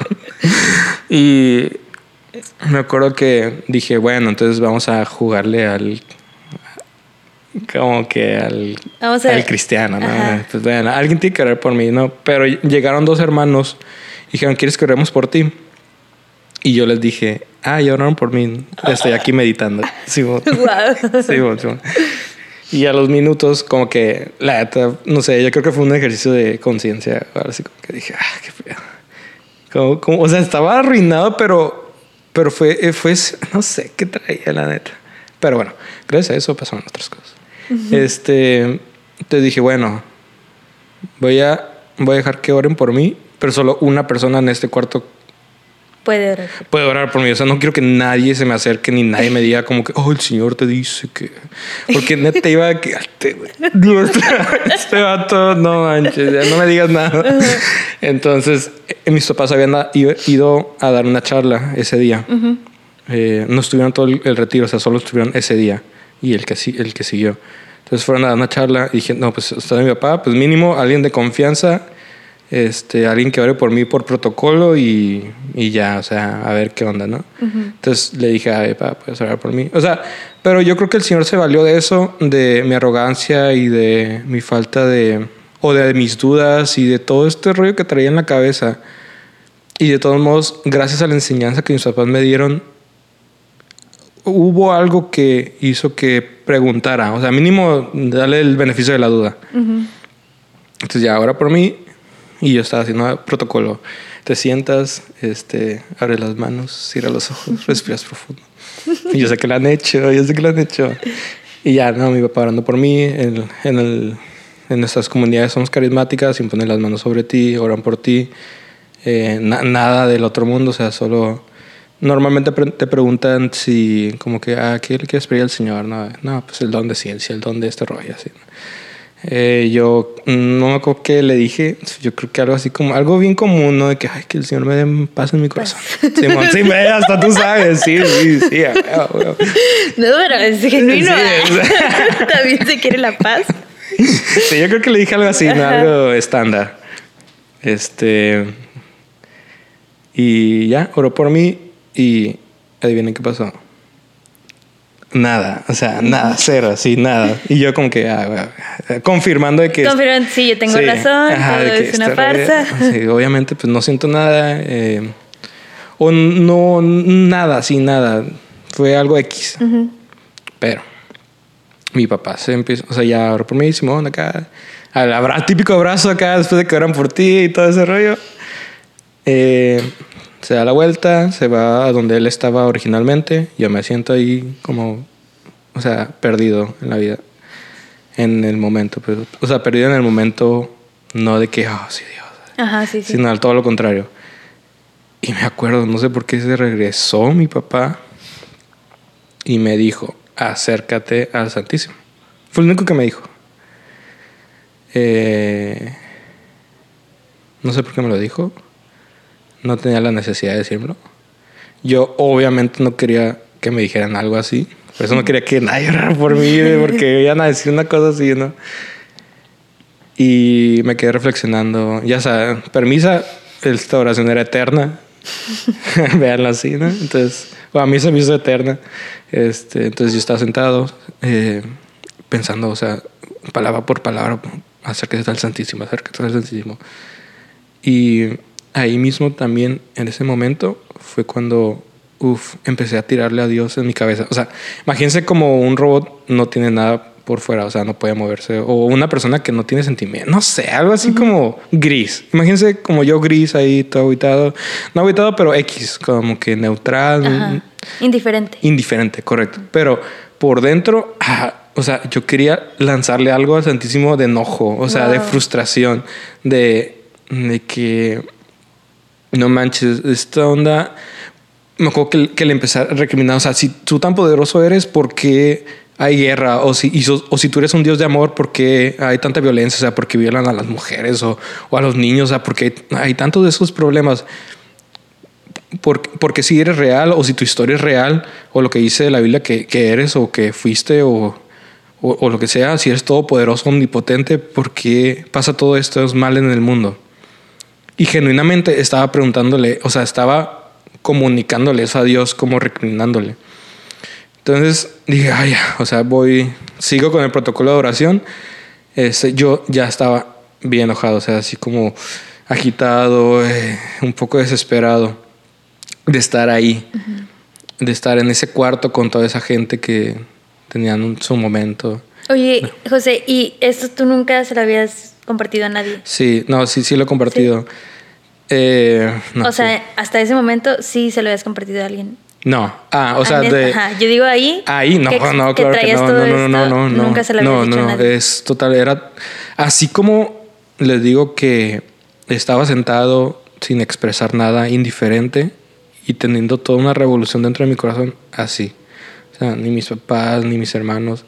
y me acuerdo que dije, bueno, entonces vamos a jugarle al. Como que al, vamos a... al cristiano, ¿no? Pues bueno, alguien tiene que orar por mí, ¿no? Pero llegaron dos hermanos y dijeron, ¿quieres que oremos por ti? Y yo les dije, ah, ya oraron por mí. Estoy aquí meditando. Sí, wow. (laughs) sí, sí, Y a los minutos, como que, la no sé, yo creo que fue un ejercicio de conciencia. Así como que dije, ah, qué feo. Como, como, o sea, estaba arruinado, pero, pero fue, fue, no sé qué traía, la neta. Pero bueno, gracias a eso pasaron otras cosas. Uh -huh. Este, te dije, bueno, voy a, voy a dejar que oren por mí, pero solo una persona en este cuarto puede orar. Puede orar por mí. O sea, no quiero que nadie se me acerque ni nadie me diga como que, oh, el Señor te dice que. Porque neta iba a que. Este vato, no manches, ya no me digas nada. Entonces, mis papás habían ido a dar una charla ese día. Uh -huh. eh, no estuvieron todo el, el, retiro, o sea, solo estuvieron ese día y el que, el que siguió. Entonces fueron a dar una charla y dije, no, pues está mi papá, pues mínimo alguien de confianza este, alguien que ore por mí por protocolo y, y ya, o sea, a ver qué onda, ¿no? Uh -huh. Entonces le dije, ay, papá, puedes orar por mí. O sea, pero yo creo que el Señor se valió de eso, de mi arrogancia y de mi falta de, o de mis dudas y de todo este rollo que traía en la cabeza. Y de todos modos, gracias a la enseñanza que mis papás me dieron, hubo algo que hizo que preguntara. O sea, mínimo darle el beneficio de la duda. Entonces ya, ahora por mí, (laughs) y yo estaba haciendo protocolo. Te sientas, este, abres las manos, cierra los ojos, respiras profundo. Y yo sé que lo han hecho, yo sé que lo han hecho. Y ya, no, mi papá orando por mí. En, en, el, en nuestras comunidades somos carismáticas, imponen las manos sobre ti, oran por ti. Eh, nada del otro mundo, o sea, solo Normalmente te preguntan si, como que, ah, ¿qué le quieres pedir al Señor? No, no, pues el don de ciencia, el don de este rollo, así. Eh, yo no me acuerdo qué le dije, yo creo que algo así como, algo bien común, ¿no? De que, ay, que el Señor me dé paz en mi corazón. Simón, sí, me, hasta tú sabes, sí, sí, sí. No, pero es genuino. (laughs) También se quiere la paz. Sí, yo creo que le dije algo así, ¿no? Algo estándar. Este. Y ya, oró por mí y adivinen qué pasó. Nada, o sea, nada, cero, así, nada. Y yo como que ah, confirmando de que... Confirmando, sí, yo tengo razón, todo es una farsa. Sí, obviamente, pues no siento nada. Eh, o no, nada, sí, nada. Fue algo X. Pero mi papá se empieza, o sea, ya ahora por mí, Simón, acá, al típico abrazo acá después de que oran por ti y todo ese rollo. Eh, se da la vuelta, se va a donde él estaba originalmente. Yo me siento ahí como, o sea, perdido en la vida. En el momento, pero, o sea, perdido en el momento, no de que, oh, sí, Dios. Ajá, sí, sí. Sino al todo lo contrario. Y me acuerdo, no sé por qué se regresó mi papá y me dijo, acércate al Santísimo. Fue lo único que me dijo. Eh, no sé por qué me lo dijo no tenía la necesidad de decirlo. Yo obviamente no quería que me dijeran algo así. Por eso no quería que nadie (laughs) orara por mí, porque iban a decir una cosa así, ¿no? Y me quedé reflexionando. Ya sabes, permisa, esta oración era eterna. (laughs) Veanla así, ¿no? Entonces, a mí se me hizo eterna. Este, entonces yo estaba sentado eh, pensando, o sea, palabra por palabra, acérquese al Santísimo, acérquese al Santísimo. Y ahí mismo también, en ese momento, fue cuando, uff, empecé a tirarle a Dios en mi cabeza. O sea, imagínense como un robot no tiene nada por fuera, o sea, no puede moverse. O una persona que no tiene sentimiento, no sé, algo así como gris. Imagínense como yo gris ahí, todo aguitado. No aguitado, pero X, como que neutral. Indiferente. Indiferente, correcto. Pero por dentro, ah, o sea, yo quería lanzarle algo al Santísimo de enojo, o sea, de frustración, de, de que no manches, esta onda, me acuerdo que, le empecé a recriminar, o sea, si tú tan poderoso eres, ¿por qué hay guerra? O si, o si tú eres un Dios de amor, ¿por qué hay tanta violencia? O sea, ¿por qué violan a las mujeres o, a los niños? O sea, ¿por qué hay, tantos de esos problemas? porque si eres real o si tu historia es real o lo que dice la Biblia que, eres o que fuiste o, o, lo que sea, si eres todopoderoso, omnipotente, ¿por qué pasa todo esto es mal en el mundo? Y genuinamente estaba preguntándole, o sea, estaba comunicándole eso a Dios, como recriminándole. Entonces dije, ay, o sea, voy, sigo con el protocolo de oración. Este, yo ya estaba bien enojado, o sea, así como agitado, eh, un poco desesperado de estar ahí, de estar en ese cuarto con toda esa gente que tenían su momento. Oye, José, ¿y esto tú nunca se lo habías compartido a nadie? Sí, no, sí, sí lo he compartido. Eh, o sea, hasta ese momento sí se lo habías compartido a alguien. No, ah, o sea, de... Ajá. yo digo ahí. Ahí, no, no, claro que no, no, no, no, no, no, nunca se lo no, dicho no, a nadie. es total, era así como les digo que estaba sentado sin expresar nada, indiferente y teniendo toda una revolución dentro de mi corazón, así. O sea, ni mis papás, ni mis hermanos,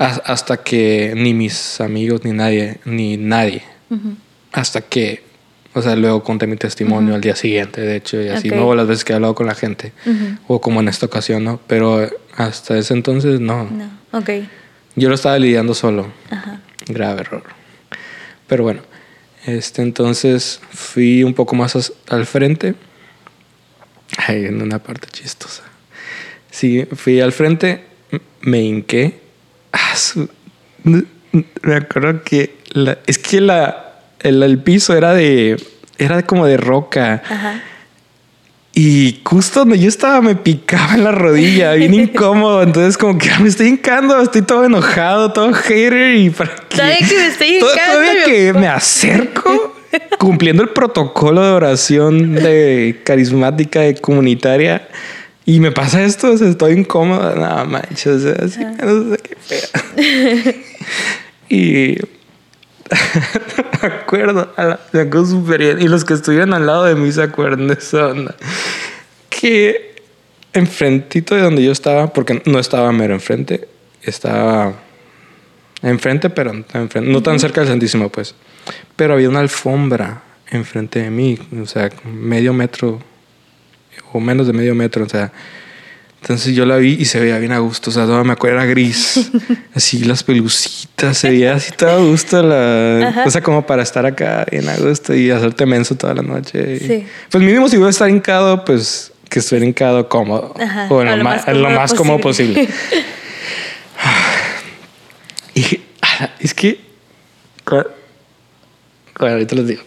hasta que ni mis amigos, ni nadie, ni nadie, hasta que o sea, luego conté mi testimonio al día siguiente, de hecho, y así, no las veces que he hablado con la gente, o como en esta ocasión, ¿no? Pero hasta ese entonces, no. No, ok. Yo lo estaba lidiando solo. Ajá. Grave error. Pero bueno, este, entonces fui un poco más al frente. Ay, en una parte chistosa. Sí, fui al frente, me hinqué. Ah, me acuerdo que la, es que la, el, piso era de. Era como de roca. Y justo donde yo estaba me picaba en la rodilla, bien (laughs) incómodo. Entonces, como que me estoy hincando, estoy todo enojado, todo hater. Y para que, que me estoy hincando. Todavía que me acerco, cumpliendo el protocolo de oración de carismática, de comunitaria. Y me pasa esto, o sea, estoy incómodo. Nada manches, o sea, así, no sé qué fea. (laughs) y (laughs) me acuerdo, me acuerdo súper bien. Y los que estuvieron al lado de mí se acuerdan de esa onda. Que enfrentito de donde yo estaba, porque no estaba mero enfrente, estaba enfrente, pero no tan cerca del Santísimo, pues. Pero había una alfombra enfrente de mí, o sea, medio metro o menos de medio metro, o sea, entonces yo la vi y se veía bien a gusto, o sea, toda me acuerdo era gris, (laughs) así las pelucitas, se veía así todo a gusto, la, o sea, como para estar acá bien a gusto y hacerte menso toda la noche. Sí. Pues mínimo si voy a estar hincado, pues que estuviera hincado cómodo, o lo, más, lo más cómodo posible. (laughs) y es que, bueno, ahorita les digo,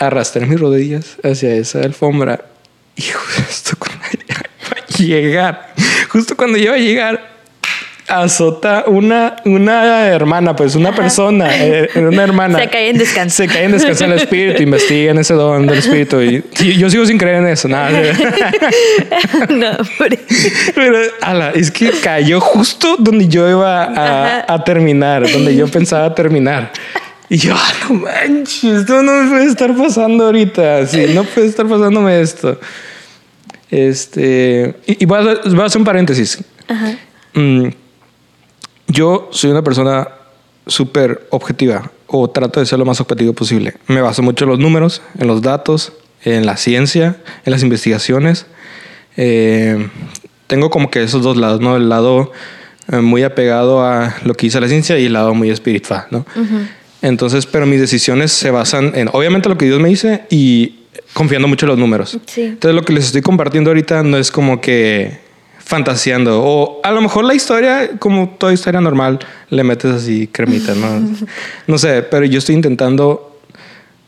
arrastré mis rodillas hacia esa alfombra y justo cuando (laughs) llegar, justo cuando iba a llegar, azota una, una hermana, pues una persona, eh, una hermana. (laughs) Se cae en descanso. Se cae en descanso el espíritu, investiga en ese don del espíritu. Y, yo sigo sin creer en eso, nada. (laughs) no, pero ala, es que cayó justo donde yo iba a, a terminar, donde yo pensaba terminar. Y yo, ah, no manches, esto no puede estar pasando ahorita. Sí, no puede estar pasándome esto. Este, y, voy, a, hacer un paréntesis. Mm, yo soy una persona súper objetiva o trato de ser lo más objetivo posible. Me baso mucho en los números, en los datos, en la ciencia, en las investigaciones. Eh, tengo como que esos dos lados, ¿no? El lado eh, muy apegado a lo que dice la ciencia y el lado muy espiritual, ¿no? Entonces, pero mis decisiones se basan en, obviamente, lo que Dios me dice y confiando mucho en los números. Entonces lo que les estoy compartiendo ahorita no es como que fantaseando o a lo mejor la historia como toda historia normal le metes así cremita, ¿no? (laughs) no sé, pero yo estoy intentando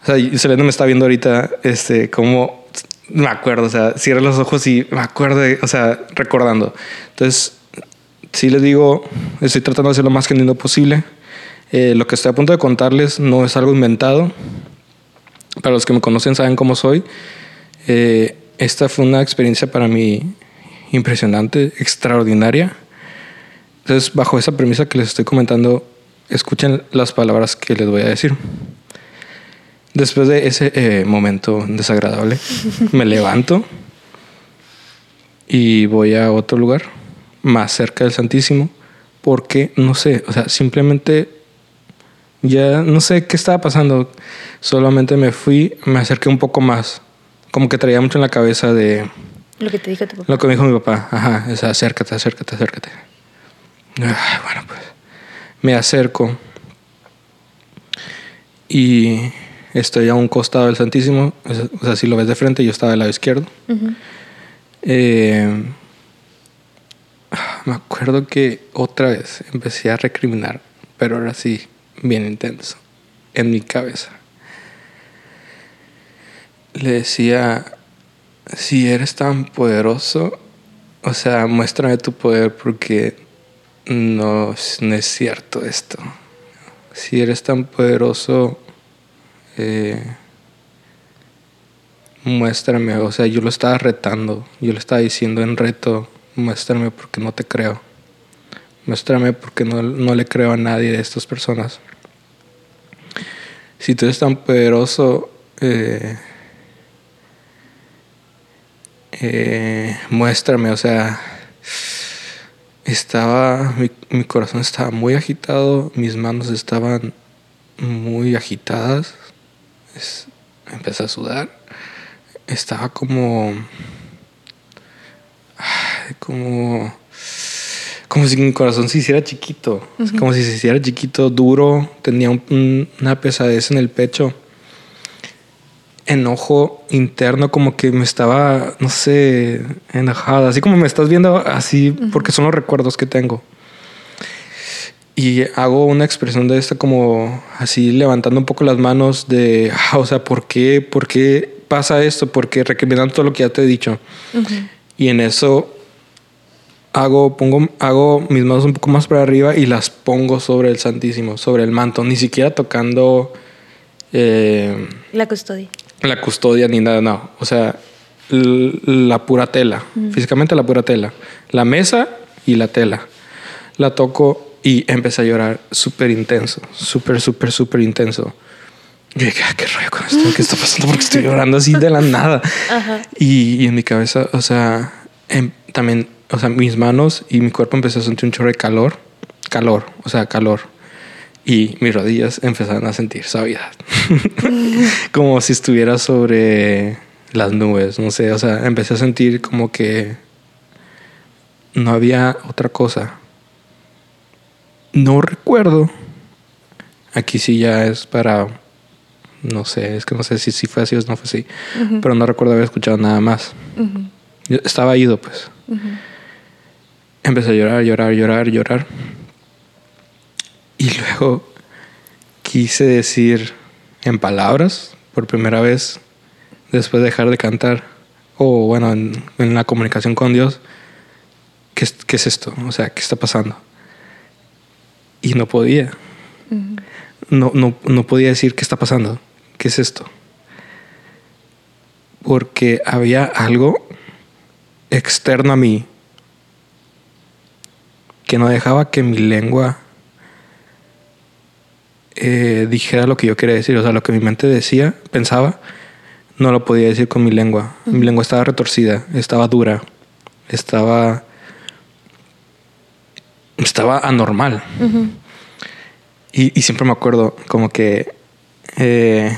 o sea, Selena me está viendo ahorita este como me acuerdo, o sea, cierro los ojos y me acuerdo, o sea, recordando. Entonces, sí les digo, estoy tratando de hacer lo más genuino posible. Eh, lo que estoy a punto de contarles no es algo inventado, para los que me conocen saben cómo soy. Eh, esta fue una experiencia para mí impresionante, extraordinaria. Entonces, bajo esa premisa que les estoy comentando, escuchen las palabras que les voy a decir. Después de ese eh, momento desagradable, (laughs) me levanto y voy a otro lugar, más cerca del Santísimo, porque no sé, o sea, simplemente ya no sé qué estaba pasando. Solamente me fui, me acerqué un poco más. Como que traía mucho en la cabeza de... Lo que te dijo tu papá. Lo que me dijo mi papá. Ajá, es acércate, acércate, acércate. bueno, pues me acerco. Y estoy a un costado del Santísimo. O sea, si lo ves de frente, yo estaba del lado izquierdo. Eh, me acuerdo que otra vez empecé a recriminar, pero ahora sí, bien intenso en mi cabeza. Le decía, si eres tan poderoso, o sea, muéstrame tu poder porque no, no es cierto esto. Si eres tan poderoso, eh, muéstrame. O sea, yo lo estaba retando, yo le estaba diciendo en reto, muéstrame porque no te creo. Muéstrame porque no, no le creo a nadie de estas personas si tú eres tan poderoso, eh, eh, muéstrame, o sea, estaba, mi, corazón estaba muy agitado, mis manos estaban muy agitadas, empecé a sudar, estaba como, como como si mi corazón se hiciera chiquito, como si se hiciera chiquito, duro, tenía una pesadez en el pecho, enojo interno, como que me estaba, no sé, enojada, así como me estás viendo así, porque son los recuerdos que tengo. Y hago una expresión de esta como así levantando un poco las manos de, ah, o sea, ¿por qué, por qué pasa esto? Porque recriminando todo lo que ya te he dicho. Y en eso hago, pongo, hago mis manos un poco más para arriba y las pongo sobre el Santísimo, sobre el manto, ni siquiera tocando eh, la custodia. La custodia ni nada, no. O sea, la pura tela, físicamente la pura tela. La mesa y la tela. La toco y empecé a llorar súper intenso, súper, súper, súper intenso. Yo dije, ah, ¿qué rollo con esto? ¿Qué está pasando? Porque estoy llorando así de la nada. (laughs) Y, en mi cabeza, o sea, em, también, o sea, mis manos y mi cuerpo empezó a sentir un chorro de calor. Calor, o sea, calor. Y mis rodillas empezaron a sentir suavidad. (laughs) como si estuviera sobre las nubes, no sé. O sea, empecé a sentir como que no había otra cosa. No recuerdo. Aquí sí ya es para no sé, es que no sé si, si fue así o no fue así. Pero no recuerdo haber escuchado nada más. estaba ido, pues. Empecé a llorar, llorar, llorar, llorar. Y luego quise decir en palabras, por primera vez, después de dejar de cantar, o bueno, en, la comunicación con Dios, ¿qué, ¿qué, es esto? O sea, ¿qué está pasando? Y no podía. no, no, no podía decir qué está pasando. ¿qué es esto? Porque había algo externo a mí que no dejaba que mi lengua eh, dijera lo que yo quería decir. O sea, lo que mi mente decía, pensaba, no lo podía decir con mi lengua. Mi lengua estaba retorcida, estaba dura, estaba. estaba anormal. y, y, siempre me acuerdo como que eh,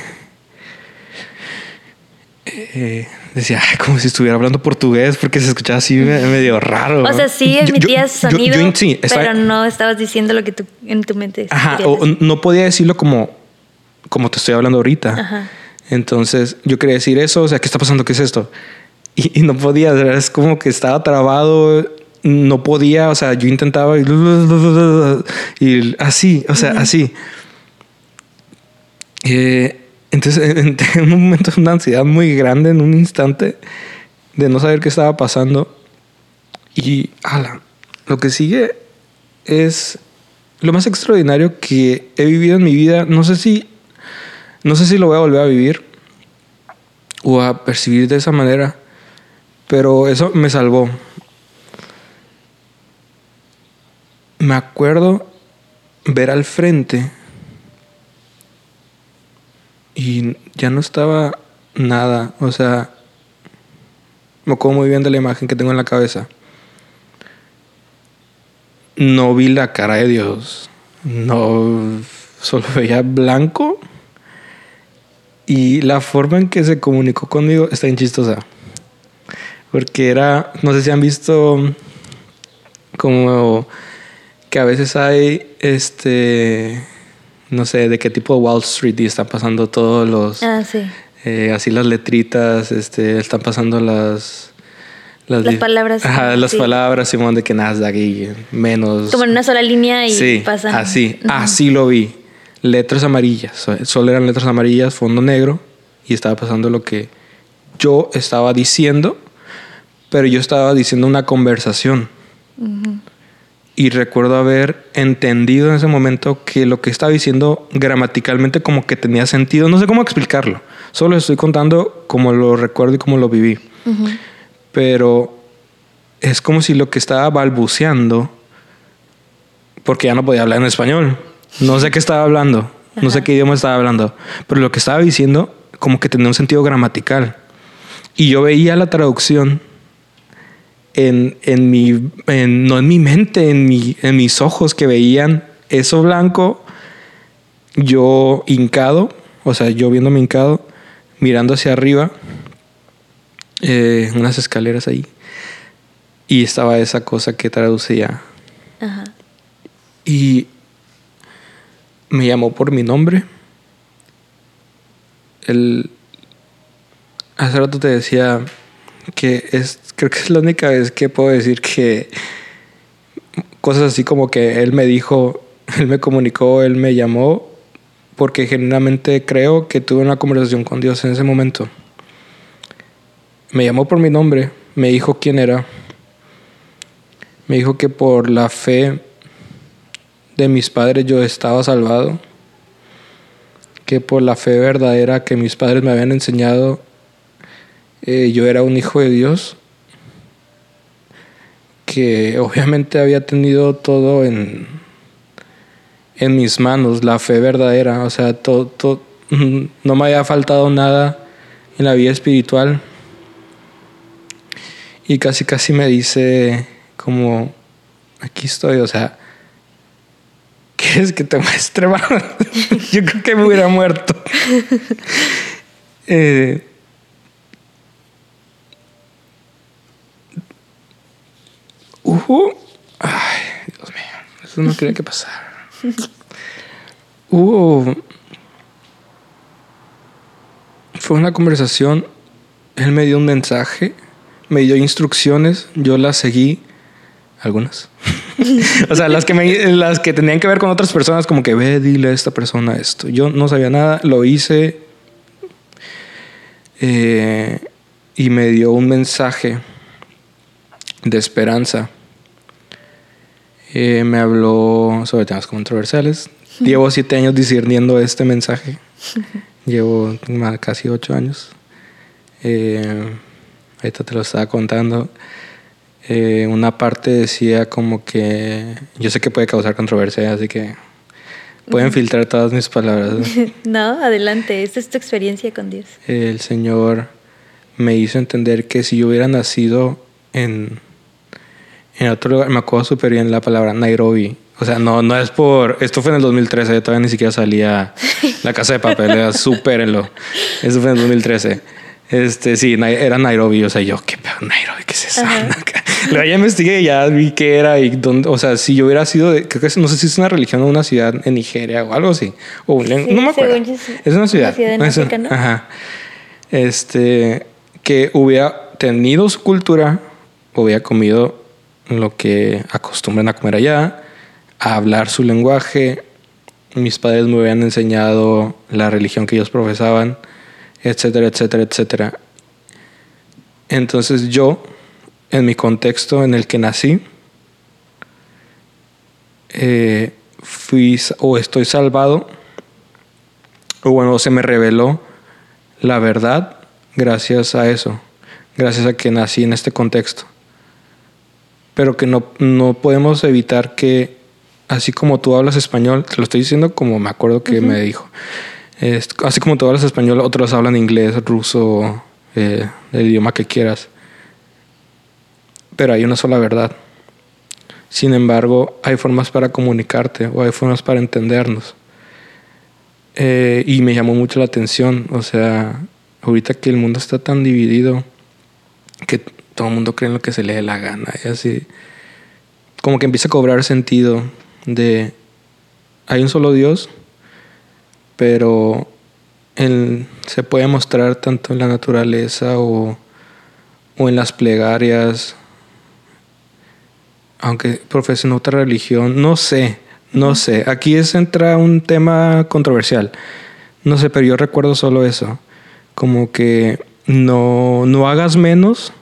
eh, decía, como si estuviera hablando portugués porque se escuchaba así medio raro. O sea, sí emitías sonido, pero no estabas diciendo lo que tú, en tu mente. Ajá, no podía decirlo como, como te estoy hablando ahorita. Entonces yo quería decir eso, o sea, ¿qué está pasando? ¿Qué es esto? Y, no podía, es como que estaba trabado, no podía, o sea, yo intentaba y, así, o sea, así. Eh, entonces, (laughs) en, un momento una ansiedad muy grande, en un instante de no saber qué estaba pasando. Y, ala, lo que sigue es lo más extraordinario que he vivido en mi vida. No sé si, no sé si lo voy a volver a vivir o a percibir de esa manera, pero eso me salvó. Me acuerdo ver al frente y ya no estaba nada. O sea, me acuerdo muy bien de la imagen que tengo en la cabeza. No vi la cara de Dios. No, solo veía blanco. Y la forma en que se comunicó conmigo está bien chistosa. Porque era, no sé si han visto como que a veces hay este no sé de qué tipo de Wall Street y están pasando todos los... Ah, sí. Eh, así las letritas, este, están pasando las... Las, palabras. Ajá, las palabras, Simón, de que Nasdaq y menos... Como en una sola línea y sí, así, así lo vi. Letras amarillas, solo eran letras amarillas, fondo negro, y estaba pasando lo que yo estaba diciendo, pero yo estaba diciendo una conversación y recuerdo haber entendido en ese momento que lo que estaba diciendo gramaticalmente como que tenía sentido. No sé cómo explicarlo. Solo estoy contando como lo recuerdo y como lo viví. Pero es como si lo que estaba balbuceando, porque ya no podía hablar en español. No sé qué estaba hablando. No sé qué idioma estaba hablando. Pero lo que estaba diciendo como que tenía un sentido gramatical. Y yo veía la traducción en, en mi, no en mi mente, en, mi, en mis ojos que veían eso blanco, yo hincado, o sea, yo viéndome hincado, mirando hacia arriba, eh, unas escaleras ahí, y estaba esa cosa que traducía. Y me llamó por mi nombre. El, hace rato te decía que es, creo que es la única vez que puedo decir que cosas así como que él me dijo, (laughs) él me comunicó, él me llamó, porque genuinamente creo que tuve una conversación con Dios en ese momento. me llamó por mi nombre, me dijo quién era. Me dijo que por la fe de mis padres yo estaba salvado, que por la fe verdadera que mis padres me habían enseñado, eh, yo era un hijo de Dios, que obviamente había tenido todo en, en mis manos, la fe verdadera, o sea, todo, (laughs) no me había faltado nada en la vida espiritual. Y casi casi me dice como, aquí estoy, o sea, (laughs) ¿quieres que te muestre, (laughs) Yo creo que me hubiera muerto. eh, hubo, ay, Dios mío, eso no quería que pasara. (laughs) Hubo, fue una conversación, él me dio un mensaje me dio instrucciones, yo las seguí, algunas. (laughs) o sea, las que, me, las que tenían que ver con otras personas, como que ve, dile a esta persona esto. Yo no sabía nada, lo hice eh, y me dio un mensaje de esperanza. Eh, me habló sobre temas controversiales. (laughs) Llevo siete años discerniendo este mensaje. (laughs) Llevo casi ocho años. Eh, ahorita te lo estaba contando, eh, una parte decía como que yo sé que puede causar controversia, así que pueden filtrar todas mis palabras. (laughs) no, adelante, esta es tu experiencia con Dios. El Señor me hizo entender que si yo hubiera nacido en, en otro lugar, me acuerdo súper bien la palabra Nairobi. O sea, no, no es por. Esto fue en el 2013, todavía ni siquiera salía La Casa de Papel, supérenlo. (laughs) Eso fue en el 2013. Este, sí, era Nairobi. O sea, yo, ¿qué pedo Nairobi? ¿Qué es eso? Luego ya investigué y ya vi qué era y dónde. O sea, si yo hubiera sido, de, creo que no sé si es una religión o una ciudad en Nigeria o algo así. O no me acuerdo. es una ciudad. Una ciudad en Ajá. Este, que hubiera tenido su cultura, hubiera comido lo que acostumbran a comer allá, a hablar su lenguaje. Mis padres me habían enseñado la religión que ellos profesaban etcétera, etcétera, etcétera. Entonces yo, en mi contexto en el que nací, eh, fui o estoy salvado, o bueno, se me reveló la verdad gracias a eso, gracias a que nací en este contexto. Pero que no, no podemos evitar que, así como tú hablas español, te lo estoy diciendo como me acuerdo que me dijo, así como todos los españoles, otros hablan inglés, ruso, eh, el idioma que quieras. Pero hay una sola verdad. Sin embargo, hay formas para comunicarte o hay formas para entendernos. Eh, y me llamó mucho la atención, o sea, ahorita que el mundo está tan dividido, que todo el mundo cree en lo que se le dé la gana, y así, como que empieza a cobrar sentido de, hay un solo Dios, pero se puede mostrar tanto en la naturaleza o, en las plegarias, aunque profesen otra religión, no sé, no sé. Aquí es, entra un tema controversial. No sé, pero yo recuerdo solo eso. Como que no, no hagas menos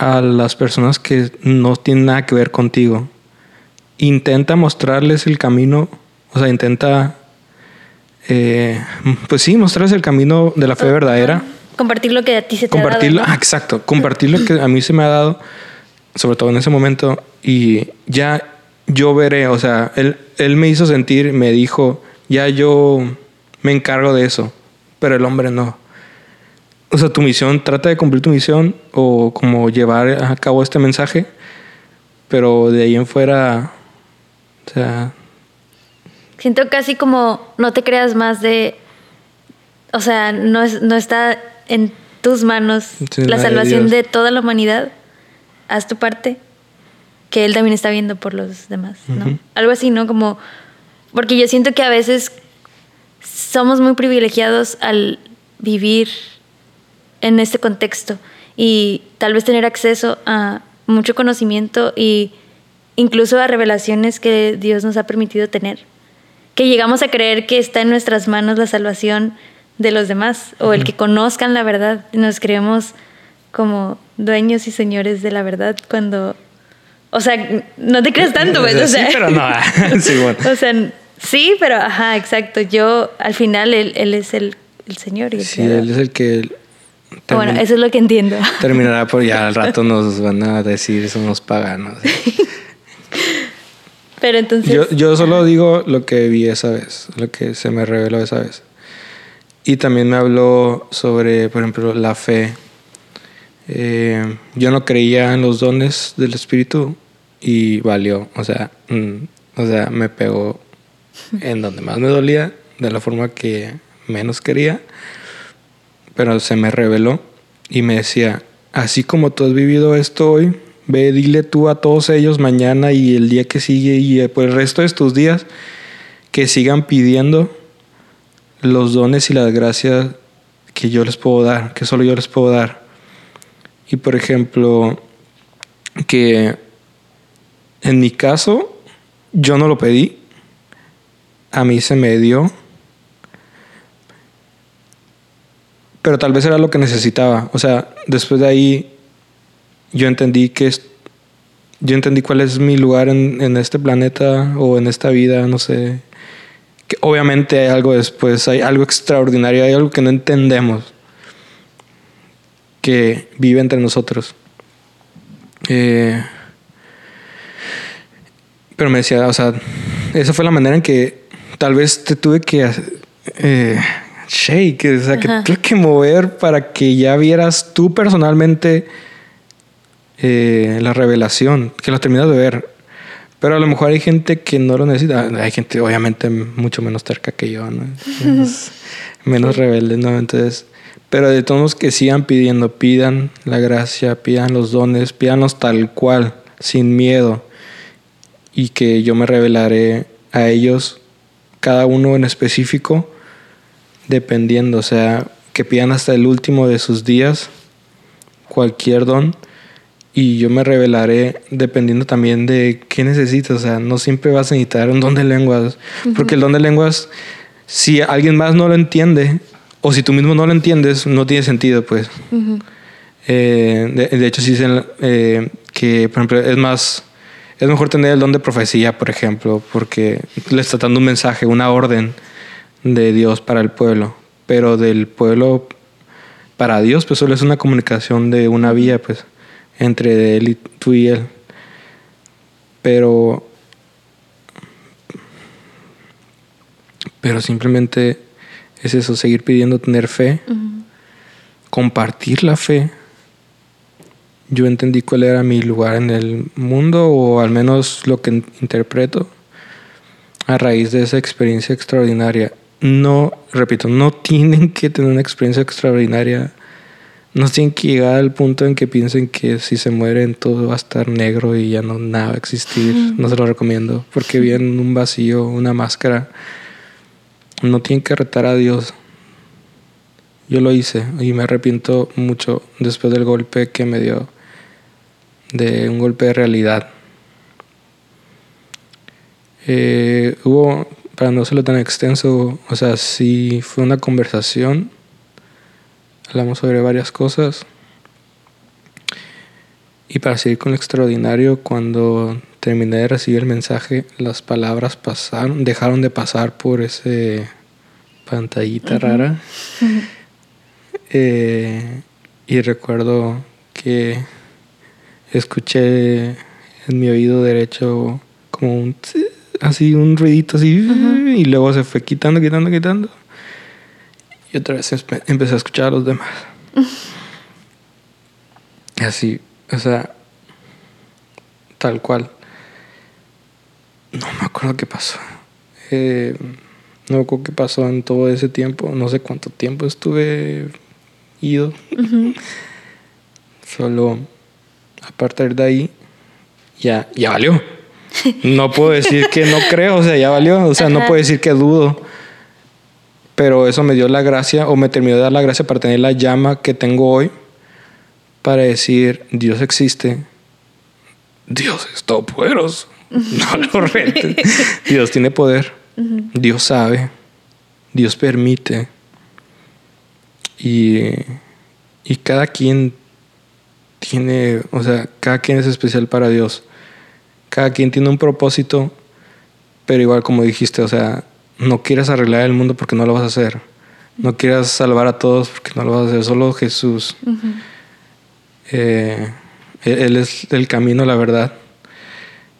a las personas que no tienen nada que ver contigo. Intenta mostrarles el camino, o sea, intenta eh, pues sí, mostrarles el camino de la fe verdadera. Compartir lo que a ti se te ha dado. Ah, exacto, compartir lo que a mí se me ha dado, sobre todo en ese momento, y ya yo veré, o sea, él, él me hizo sentir, me dijo, ya yo me encargo de eso, pero el hombre no. O sea, tu misión, trata de cumplir tu misión o como llevar a cabo este mensaje, pero de ahí en fuera, o sea, Siento casi como no te creas más de, o sea, no, no está en tus manos la salvación de, toda la humanidad. Haz tu parte, que Él también está viendo por los demás, ¿no? Algo así, ¿no? Como, porque yo siento que a veces somos muy privilegiados al vivir en este contexto y tal vez tener acceso a mucho conocimiento y incluso a revelaciones que Dios nos ha permitido tener que llegamos a creer que está en nuestras manos la salvación de los demás o el que conozcan la verdad. Nos creemos como dueños y señores de la verdad cuando... O sea, no te creas tanto, pues, o sea... Sí, pero no. (laughs) (laughs) sí, bueno. O sea, sí, pero ajá, exacto. Yo, al final, él, él es el, el señor. Y el Sí, él es el que Bueno, eso es lo que entiendo. (laughs) terminará por ya al rato nos van a decir somos paganos. (laughs) Pero entonces... Yo, yo solo digo lo que vi esa vez, lo que se me reveló esa vez. Y también me habló sobre, por ejemplo, la fe. Eh, yo no creía en los dones del Espíritu y valió. O sea, mm, o sea, me pegó en donde más me dolía, de la forma que menos quería. Pero se me reveló y me decía, así como tú has vivido esto hoy, ve, dile tú a todos ellos mañana y el día que sigue y por el resto de tus días que sigan pidiendo los dones y las gracias que yo les puedo dar, que solo yo les puedo dar. Y por ejemplo, que en mi caso, yo no lo pedí, a mí se me dio, pero tal vez era lo que necesitaba. O sea, después de ahí, yo entendí que es, yo entendí cuál es mi lugar en, en este planeta o en esta vida, no sé, que obviamente hay algo después, hay algo extraordinario, hay algo que no entendemos que vive entre nosotros. Eh, pero me decía, o sea, esa fue la manera en que tal vez te tuve que eh, shake, o sea, que tuve que mover para que ya vieras tú personalmente eh, la revelación, que la terminas de ver. Pero a lo mejor hay gente que no lo necesita. Hay gente, obviamente, mucho menos cerca que yo, ¿no? (laughs) Menos, menos rebelde, ¿no? Entonces, pero de todos que sigan pidiendo, pidan la gracia, pidan los dones, pídanlos tal cual, sin miedo. Y que yo me revelaré a ellos, cada uno en específico, dependiendo. O sea, que pidan hasta el último de sus días cualquier don y yo me revelaré dependiendo también de qué necesitas. O sea, no siempre vas a necesitar un don de lenguas, porque el don de lenguas, si alguien más no lo entiende, o si tú mismo no lo entiendes, no tiene sentido, pues. eh, de, de, hecho, sí dicen eh, que, por ejemplo, es más, es mejor tener el don de profecía, por ejemplo, porque le está dando un mensaje, una orden de Dios para el pueblo, pero del pueblo para Dios, pues solo es una comunicación de una vía, pues entre él y tú y él. Pero pero simplemente es eso, seguir pidiendo tener fe, uh -huh. compartir la fe. Yo entendí cuál era mi lugar en el mundo, o al menos lo que interpreto, a raíz de esa experiencia extraordinaria. No, repito, no tienen que tener una experiencia extraordinaria no tienen que llegar al punto en que piensen que si se mueren todo va a estar negro y ya no nada va a existir. No se lo recomiendo porque viene un vacío, una máscara. No tienen que retar a Dios. Yo lo hice y me arrepiento mucho después del golpe que me dio, de un golpe de realidad. Eh, hubo, para no serlo tan extenso, o sea, sí fue una conversación hablamos sobre varias cosas. Y para seguir con lo extraordinario, cuando terminé de recibir el mensaje, las palabras pasaron, dejaron de pasar por ese pantallita uh -huh. rara. Uh (laughs) -huh. eh, y recuerdo que escuché en mi oído derecho como un así un ruidito así uh -huh. Y luego se fue quitando, quitando, quitando. Y otra vez empecé a escuchar a los demás. así, o sea, tal cual. No me acuerdo qué pasó. Eh, no me acuerdo qué pasó en todo ese tiempo. No sé cuánto tiempo estuve ido. Uh -huh. Solo a partir de ahí, ya, ya valió. No puedo decir que no creo, o sea, ya valió. O sea, Ajá. no puedo decir que dudo pero eso me dio la gracia o me terminó de dar la gracia para tener la llama que tengo hoy para decir Dios existe, Dios es todopoderoso, (laughs) no lo rentes. Dios tiene poder, uh -huh. Dios sabe, Dios permite y, y cada quien tiene, o sea, cada quien es especial para Dios. Cada quien tiene un propósito, pero igual como dijiste, o sea, no quieras arreglar el mundo porque no lo vas a hacer. No quieras salvar a todos porque no lo vas a hacer. Solo Jesús. Eh, él, es el camino, la verdad.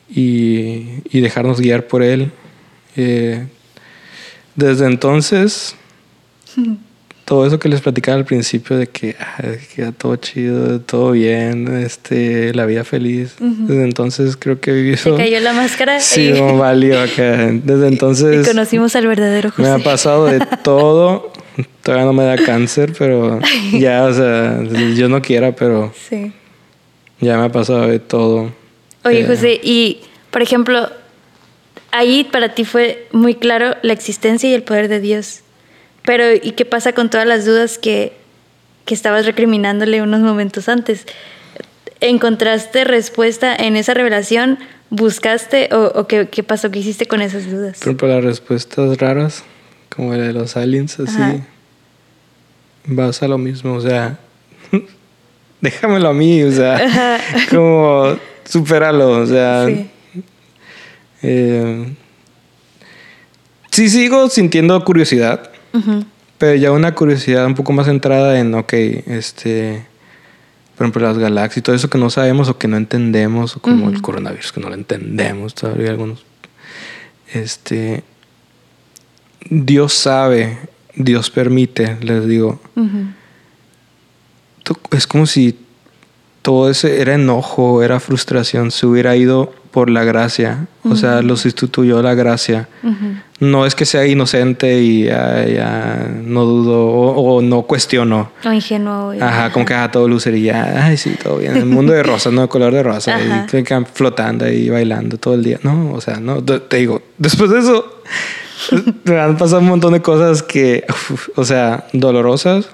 Y, y dejarnos guiar por Él. Eh, desde entonces, (laughs) todo eso que les platicaba al principio de que, ah, que todo chido, todo bien, este, la vida feliz. Desde entonces creo que vivido. Se cayó la máscara. (laughs) Sí, no valió (laughs) acá. Desde entonces. Y conocimos al verdadero José. Me ha pasado de (laughs) todo. Todavía no me da cáncer, pero ya, o sea, yo no quiera, pero. Sí. Ya me ha pasado de todo. Oye, eh, José, y por ejemplo, ahí para ti fue muy claro la existencia y el poder de Dios. Pero, ¿y qué pasa con todas las dudas que, que estabas recriminándole unos momentos antes? ¿Encontraste respuesta en esa revelación? ¿Buscaste o, qué, qué, pasó? ¿Qué hiciste con esas dudas? Por ejemplo, las respuestas raras, como la de los aliens, así, vas a lo mismo, o sea, (laughs) déjamelo a mí, o sea, (laughs) como, supéralo, o sea. Sí. Eh, sí sigo sintiendo curiosidad, pero ya una curiosidad un poco más centrada en, ok, este, por ejemplo, las galaxias y todo eso que no sabemos o que no entendemos, o como el coronavirus, que no lo entendemos todavía algunos. Este, Dios sabe, Dios permite, les digo. Es como si todo ese era enojo, era frustración, se hubiera ido por la gracia, o sea, lo sustituyó la gracia. No es que sea inocente y ya, no dudo o, no cuestiono. O ingenuo. Ajá, como que a todo lucería. Ay, sí, todo bien. El mundo de rosas, ¿no? color de rosa. y que flotando y bailando todo el día. No, o sea, no. Te digo, después de eso, me (laughs) han pasado un montón de cosas que, o sea, dolorosas,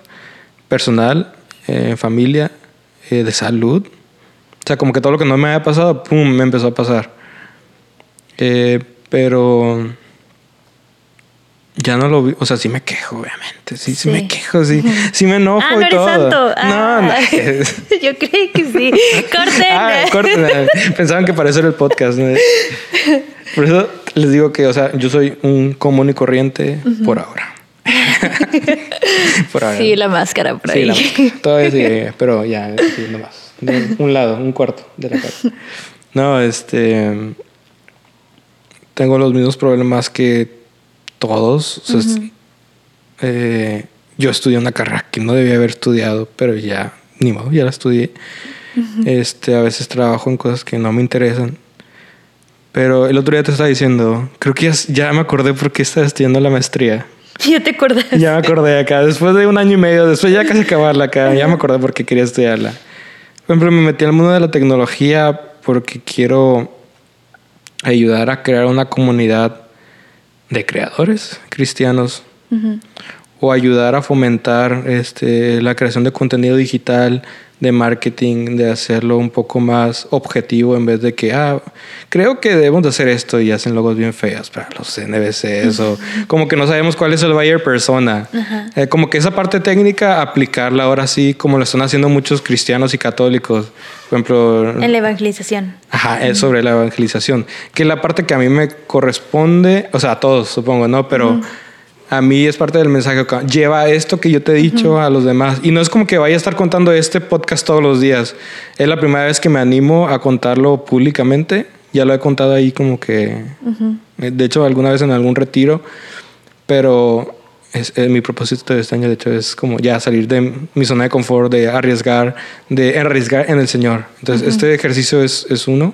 personal, eh, familia, eh, de salud o sea, como que todo lo que no me había pasado, pum, me empezó a pasar. Eh, pero ya no lo vi, o sea, sí me quejo, obviamente, sí, sí, me quejo, sí, (laughs) sí me enojo ah, no y todo. Santo. No, no. Ah, (laughs) (laughs) yo creí que sí. Corten. Ah, corten. Pensaban que para eso era el podcast. Por eso les digo que, o sea, yo soy un común y corriente por ahora. por ahora. Sí, la máscara por ahí. Sí, todavía sí, pero ya, sí, nomás un lado, un cuarto de la casa. No, este. Tengo los mismos problemas que todos. Eh, yo estudié una carrera que no debía haber estudiado, pero ya, ni modo, ya la estudié. Este, a veces trabajo en cosas que no me interesan. Pero el otro día te estaba diciendo, creo que ya, me acordé por qué estaba estudiando la maestría. (laughs) Ya te acordé. Ya me acordé acá. Después de un año y medio, después ya casi acabarla acá, ya me acordé por qué quería estudiarla. Por ejemplo, me metí al mundo de la tecnología porque quiero ayudar a crear una comunidad de creadores cristianos o ayudar a fomentar este, la creación de contenido digital de marketing, de hacerlo un poco más objetivo en vez de que, ah, creo que debemos de hacer esto y hacen logos bien feos para los NBCs o (laughs) como que no sabemos cuál es el buyer persona. Eh, como que esa parte técnica, aplicarla ahora sí, como lo están haciendo muchos cristianos y católicos. Por ejemplo... En la evangelización. Ajá, es sobre la evangelización. Que la parte que a mí me corresponde, o sea, a todos supongo, ¿no? Pero a mí es parte del mensaje. Lleva esto que yo te he dicho a los demás. Y no es como que vaya a estar contando este podcast todos los días. Es la primera vez que me animo a contarlo públicamente. Ya lo he contado ahí como que... De hecho, alguna vez en algún retiro. Pero es, mi propósito de este año, de hecho, es como ya salir de mi zona de confort, de arriesgar, de arriesgar en el Señor. Entonces, este ejercicio es, es uno.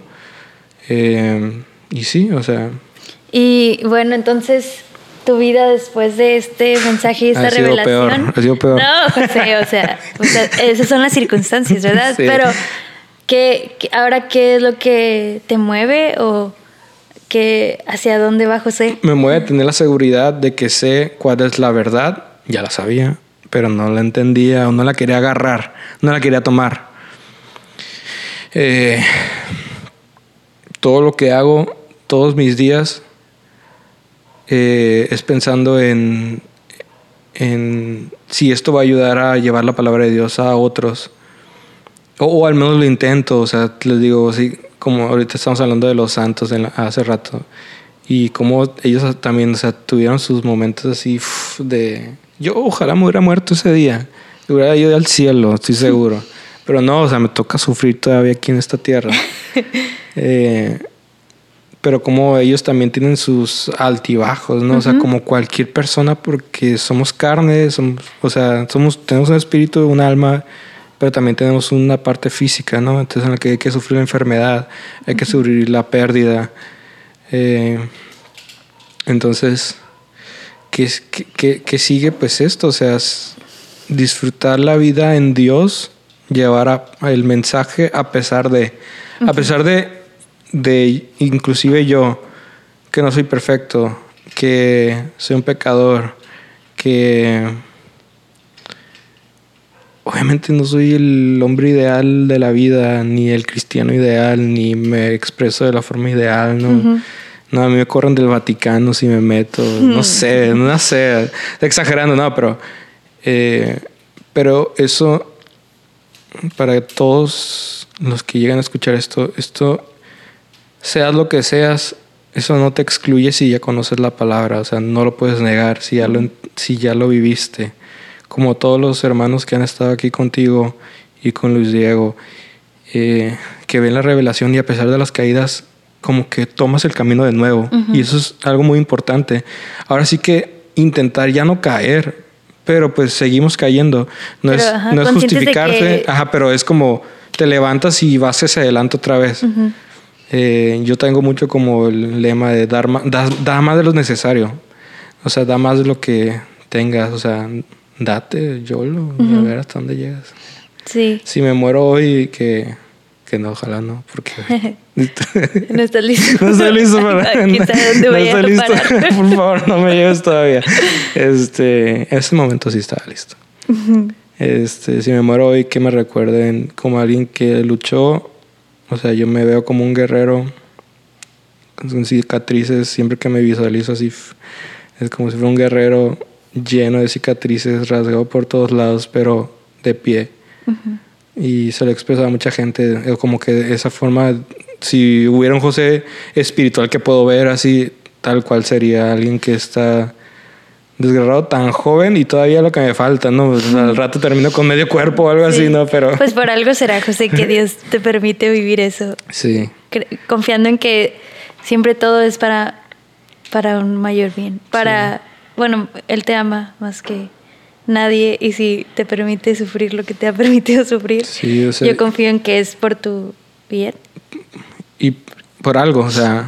Eh, y sí, o sea... Y bueno, entonces tu vida después de este mensaje y esta ha sido revelación. Peor, ha sido peor. No, José, o sea, (laughs) esas son las circunstancias, ¿verdad? Pero, ¿qué, ahora qué es lo que te mueve o qué, hacia dónde va José? Me mueve tener la seguridad de que sé cuál es la verdad, ya la sabía, pero no la entendía o no la quería agarrar, no la quería tomar. Eh, todo lo que hago, todos mis días, eh, es pensando en, en si esto va a ayudar a llevar la palabra de Dios a otros. O, o al menos lo intento, o sea, les digo, así como ahorita estamos hablando de los santos en la- hace rato. Y como ellos también, o sea, tuvieron sus momentos así de... Yo ojalá me hubiera muerto ese día. Hubiera ido al cielo, estoy seguro. Pero no, o sea, me toca sufrir todavía aquí en esta tierra. (laughs) Eh, pero como ellos también tienen sus altibajos, ¿no? O sea, como cualquier persona, porque somos carne, somos, o sea, somos, tenemos un espíritu, un alma, pero también tenemos una parte física, ¿no? Entonces, en la que hay que sufrir la enfermedad, hay que sufrir la pérdida. Eh, entonces, ¿qué, qué- qué- sigue? Pues esto, o sea, es disfrutar la vida en Dios, llevar a- el mensaje a pesar de, a pesar de, de inclusive yo, que no soy perfecto, que soy un pecador, que obviamente no soy el hombre ideal de la vida, ni el cristiano ideal, ni me expreso de la forma ideal, ¿no? No, a mí me corren del Vaticano si me meto, no sé, no sé, exagerando, no, pero, eh, pero eso, para todos los que llegan a escuchar esto, esto, seas lo que seas, eso no te excluye si ya conoces la palabra, o sea, no lo puedes negar si ya lo, si ya lo viviste. Como todos los hermanos que han estado aquí contigo y con Luis Diego, eh, que ven la revelación y a pesar de las caídas, como que tomas el camino de nuevo. Y eso es algo muy importante. Ahora sí que intentar ya no caer, pero pues seguimos cayendo. No Pero, es, ajá, no es justificarse, que- ajá, pero es como te levantas y vas hacia adelante otra vez. Eh, yo tengo mucho como el lema de dar más, da, da más de lo necesario. O sea, da más de lo que tengas. O sea, date, yo lo, y a ver hasta dónde llegas. Sí. Si me muero hoy, que, que no, ojalá no, porque (laughs) No estás listo. (laughs) no estoy listo para (laughs) no a estoy listo. Por favor, no me lleves todavía. Este, en ese momento sí estaba listo. Este, si me muero hoy, que me recuerden como alguien que luchó. O sea, yo me veo como un guerrero con cicatrices. Siempre que me visualizo así, es como si fuera un guerrero lleno de cicatrices, rasgado por todos lados, pero de pie. Y se lo he expresado a mucha gente, como que de esa forma, si hubiera un José espiritual que puedo ver así, tal cual sería alguien que está desgarrado tan joven y todavía lo que me falta, ¿no? Sea, al rato termino con medio cuerpo o algo así, Sí. ¿no? Pero Pues por algo será, (laughs) José, que Dios te permite vivir eso. sí, Confiando en que siempre todo es para, para un mayor bien. Para, bueno, Él te ama más que nadie y si te permite sufrir lo que te ha (laughs) permitido sufrir, Sí, o sea- yo confío en que es por tu bien. y por algo, o sea,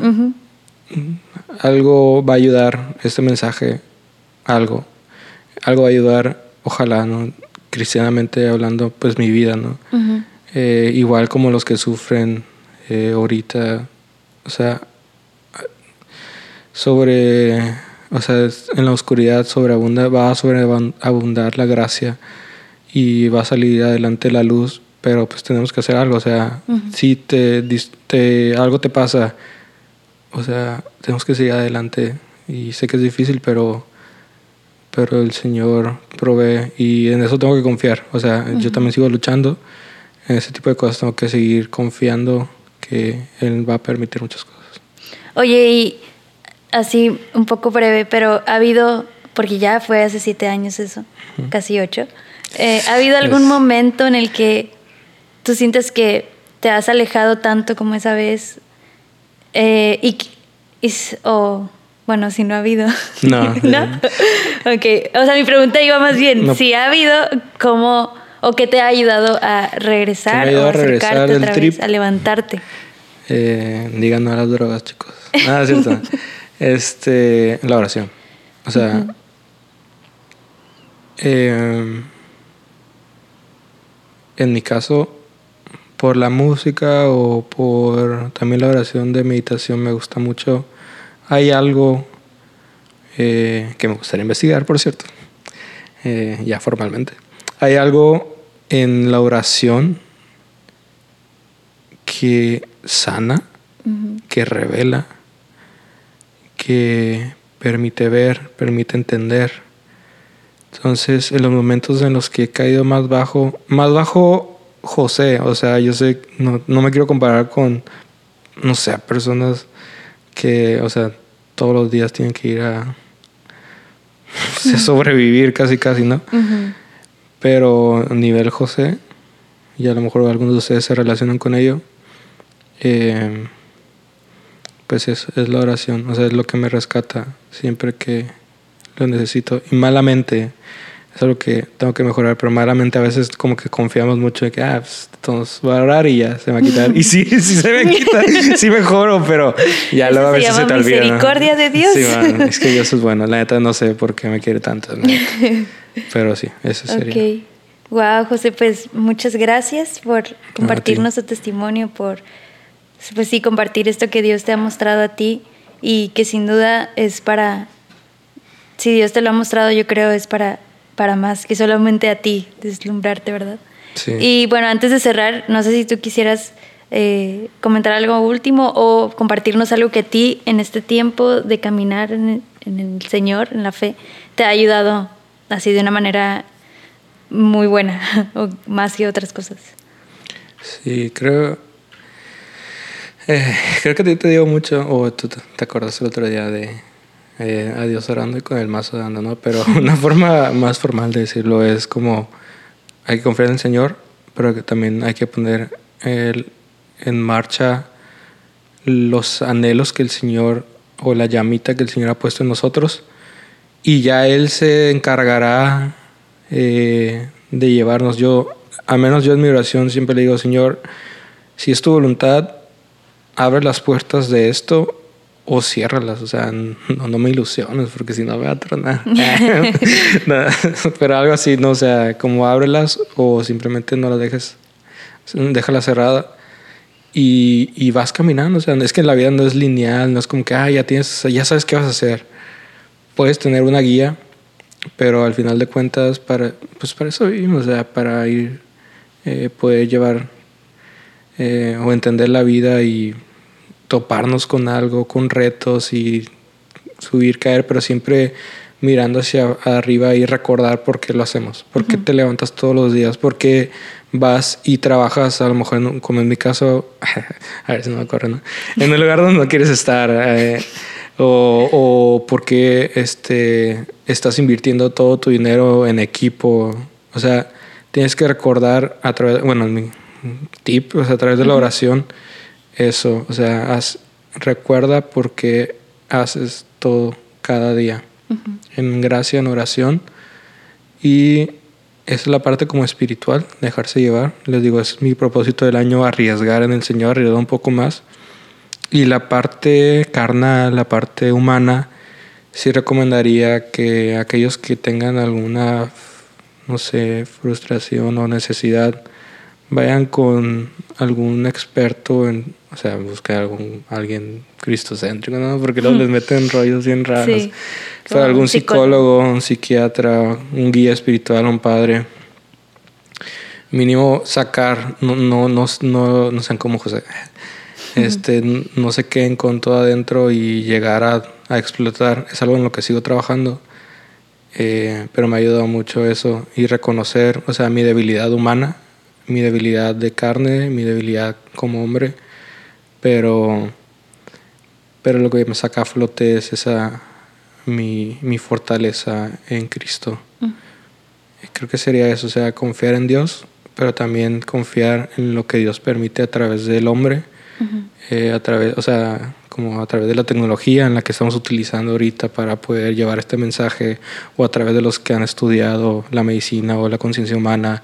algo va a ayudar este mensaje, algo, algo va a ayudar, ojalá, ¿no? Cristianamente hablando, pues mi vida, ¿no? Eh, igual como los que sufren eh, ahorita, o sea, sobre, o sea, en la oscuridad sobreabunda, va a sobreabundar la gracia y va a salir adelante la luz, pero pues tenemos que hacer algo, o sea, si te, te- algo te pasa, o sea, tenemos que seguir adelante y sé que es difícil, pero pero el Señor provee y en eso tengo que confiar. O sea, yo también sigo luchando. En ese tipo de cosas tengo que seguir confiando que Él va a permitir muchas cosas. Oye, y así un poco breve, pero ha habido, porque ya fue hace siete años eso, casi ocho, eh, ¿ha habido algún momento en el que tú sientes que te has alejado tanto como esa vez? Eh, y, y o, bueno, si no ha habido. No. (laughs) ¿No? ok, o sea, mi pregunta iba más bien, No. si ha habido, ¿cómo o qué te ha ayudado a regresar ¿Qué me ayudó o a regresar acercarte del otra trip? vez, a levantarte? Eh, digan no a las drogas, chicos. Nada, es cierto. este, la oración. O sea, eh, en mi caso, por la música o por también la oración de meditación me gusta mucho. Hay algo eh, que me gustaría investigar, por cierto, eh, ya formalmente. Hay algo en la oración que sana, que revela, que permite ver, permite entender. Entonces, en los momentos en los que he caído más bajo, más bajo José, o sea, yo sé, no, no me quiero comparar con, no sé, personas que, o sea, todos los días tienen que ir a, (laughs) sobrevivir casi, casi, ¿no? Pero a nivel José, y a lo mejor algunos de ustedes se relacionan con ello, eh, pues es, es la oración, o sea, es lo que me rescata siempre que lo necesito. Y malamente, es algo que tengo que mejorar, pero malamente a veces como que confiamos mucho en que, ah, pues todos voy a orar y ya se me va a quitar. Y sí, sí se me quita, sí mejoro, pero ya luego a veces se, te olvida. misericordia de Dios. Sí, es que Dios es bueno. La neta no sé por qué me quiere tanto. (laughs) Pero sí, eso sería. Ok. Wow, José, pues muchas gracias por compartirnos tu testimonio, por pues sí, compartir esto que Dios te ha mostrado a ti y que sin duda es para, si Dios te lo ha mostrado, yo creo es para para más que solamente a ti deslumbrarte, ¿verdad? Sí. Y bueno, antes de cerrar, no sé si tú quisieras eh, comentar algo último o compartirnos algo que a ti en este tiempo de caminar en el, Señor, en la fe, te ha ayudado así de una manera muy buena (laughs) o más que otras cosas. Sí, creo. Eh, creo que a ti te digo mucho, o tú te acuerdas el otro día de eh, a Dios orando y con el mazo dando, ¿no? Pero (laughs) una forma más formal de decirlo es como hay que confiar en el Señor, pero que también hay que poner en marcha los anhelos que el Señor o la llamita que el Señor ha puesto en nosotros y ya Él se encargará eh, de llevarnos. Yo, a menos yo en mi oración siempre le digo, Señor, si es tu voluntad, abre las puertas de esto o ciérralas, o sea, no, no me ilusiones porque si no me va a tronar. (laughs) (laughs) pero algo así, no, o sea, como ábrelas o simplemente no las dejes, déjala cerrada y, y, vas caminando, o sea, es que la vida no es lineal, no es como que, ah, ya tienes, ya sabes qué vas a hacer. Puedes tener una guía, pero al final de cuentas, para, pues para eso vivimos, o sea, para ir, eh, poder llevar eh, o entender la vida y toparnos con algo, con retos y subir, caer, pero siempre mirando hacia arriba y recordar por qué lo hacemos, por qué te levantas todos los días, por qué vas y trabajas, a lo mejor como en mi caso, (laughs) a ver si no me acuerdo, ¿no? en el lugar donde no quieres estar, eh, o, o por qué este, estás invirtiendo todo tu dinero en equipo, o sea, tienes que recordar a través, bueno, mi tip, o sea, a través de la oración, eso, o sea, recuerda por qué haces todo cada día, en gracia, en oración, y esa es la parte como espiritual, dejarse llevar. Les digo, es mi propósito del año, arriesgar en el Señor, arriesgar un poco más. Y la parte carnal, la parte humana, sí recomendaría que aquellos que tengan alguna, no sé, frustración o necesidad, vayan con algún experto en, o sea, buscar algún alguien cristocéntrico, ¿no? Porque luego les (laughs) meten rollos bien raros. Sí, o algún psicólogo, un psiquiatra, un guía espiritual, un padre. Mínimo sacar, no, no, no, no, no sean como José. Este, no se queden con todo adentro y llegar a, a explotar. Es algo en lo que sigo trabajando. Eh, pero me ha ayudado mucho eso y reconocer, o sea, mi debilidad humana mi debilidad de carne, mi debilidad como hombre, pero, pero lo que me saca a flote es esa, mi, mi fortaleza en Cristo. Mm. Creo que sería eso, o sea, confiar en Dios, pero también confiar en lo que Dios permite a través del hombre, eh, a través, o sea, como a través de la tecnología en la que estamos utilizando ahorita para poder llevar este mensaje, o a través de los que han estudiado la medicina o la conciencia humana,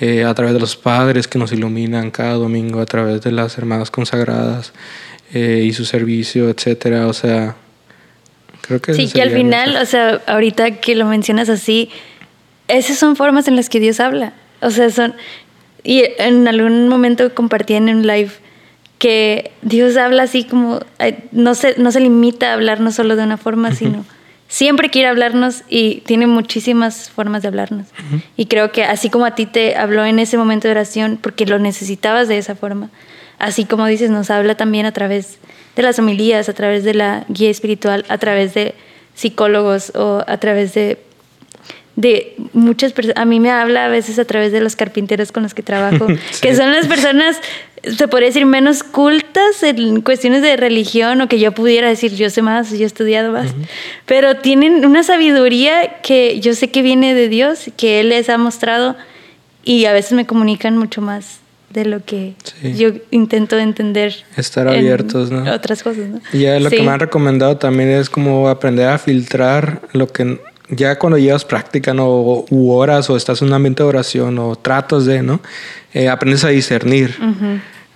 eh, a través de los padres que nos iluminan cada domingo, a través de las hermanas consagradas eh, y su servicio, etcétera. O sea, creo que... Sí, que al final, o sea, ahorita que lo mencionas así, esas son formas en las que Dios habla. O sea, son... Y en algún momento compartí en un live que Dios habla así como, no se, no se limita a hablar no solo de una forma, sino siempre quiere hablarnos y tiene muchísimas formas de hablarnos. Y creo que así como a ti te habló en ese momento de oración, porque lo necesitabas de esa forma, así como dices, nos habla también a través de las homilías, a través de la guía espiritual, a través de psicólogos o a través de, de muchas personas. A mí me habla a veces a través de los carpinteros con los que trabajo, (laughs) que son las personas, se podría decir, menos cultas en cuestiones de religión o que yo pudiera decir, yo sé más, yo he estudiado más, pero tienen una sabiduría que yo sé que viene de Dios, que Él les ha mostrado y a veces me comunican mucho más de lo que yo intento entender. Estar abiertos, ¿no? Otras cosas, ¿no? Y ya lo que me han recomendado también es como aprender a filtrar lo que ya cuando llevas práctica, ¿no? U horas o estás en un ambiente de oración o tratos de, ¿no? Eh, aprendes a discernir.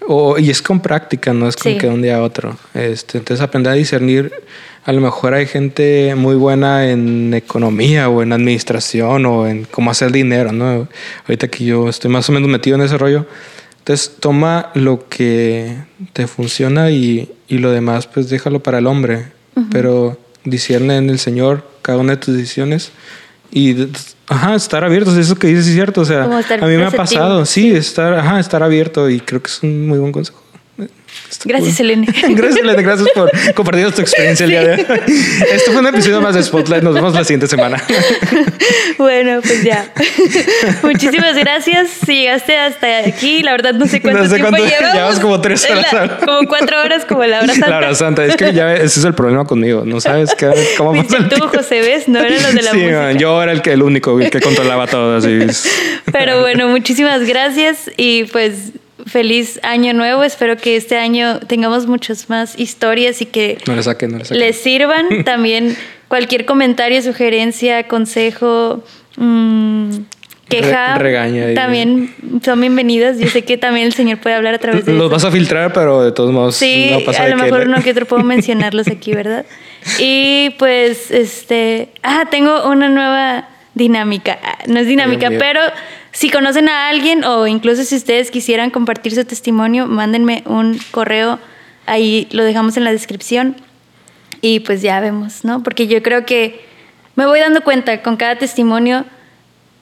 o, y es con práctica, no es con que de un día a otro. Este, entonces aprender a discernir a lo mejor hay gente muy buena en economía o en administración o en cómo hacer dinero, ¿no? Ahorita que yo estoy más o menos metido en ese rollo, entonces toma lo que te funciona y, y lo demás pues déjalo para el hombre, pero discierne en el Señor cada una de tus decisiones y ajá, estar abiertos, eso que dices es cierto, o sea, a mí me ha pasado, sí, estar, ajá, estar abierto y creo que es un muy buen consejo. Gracias, Elena. (laughs) gracias, Elena. Gracias por (laughs) compartir tu experiencia el día de hoy. Esto fue un episodio más de Spotlight. Nos vemos la siguiente semana. (laughs) bueno, pues ya. Muchísimas gracias. Si llegaste hasta aquí, la verdad no sé cuánto, no sé tiempo cuánto llevamos. como tres horas. como cuatro horas, como la hora santa. La hora santa. Es que ya ese es el problema conmigo. No sabes qué, cómo pasa el Tú, José, ¿ves? No eran los de la sí, música. yo era el, que, el único el que controlaba todo. Así. Pero bueno, muchísimas gracias. Y pues feliz año nuevo. Espero que este año tengamos muchas más historias y que no le saquen, no le saquen. les sirvan. (laughs) También cualquier comentario, sugerencia, consejo, mmm, queja, regaña también son bienvenidas. Yo sé que también el Señor puede hablar a través de Los vas a filtrar, pero de todos modos sí, no pasa a lo mejor uno que otro puedo mencionarlos aquí, ¿verdad? (laughs) Y pues, este, ah, tengo una nueva dinámica. No es dinámica, pero si conocen a alguien o incluso si ustedes quisieran compartir su testimonio, mándenme un correo, ahí lo dejamos en la descripción y pues ya vemos, ¿no? Porque yo creo que me voy dando cuenta con cada testimonio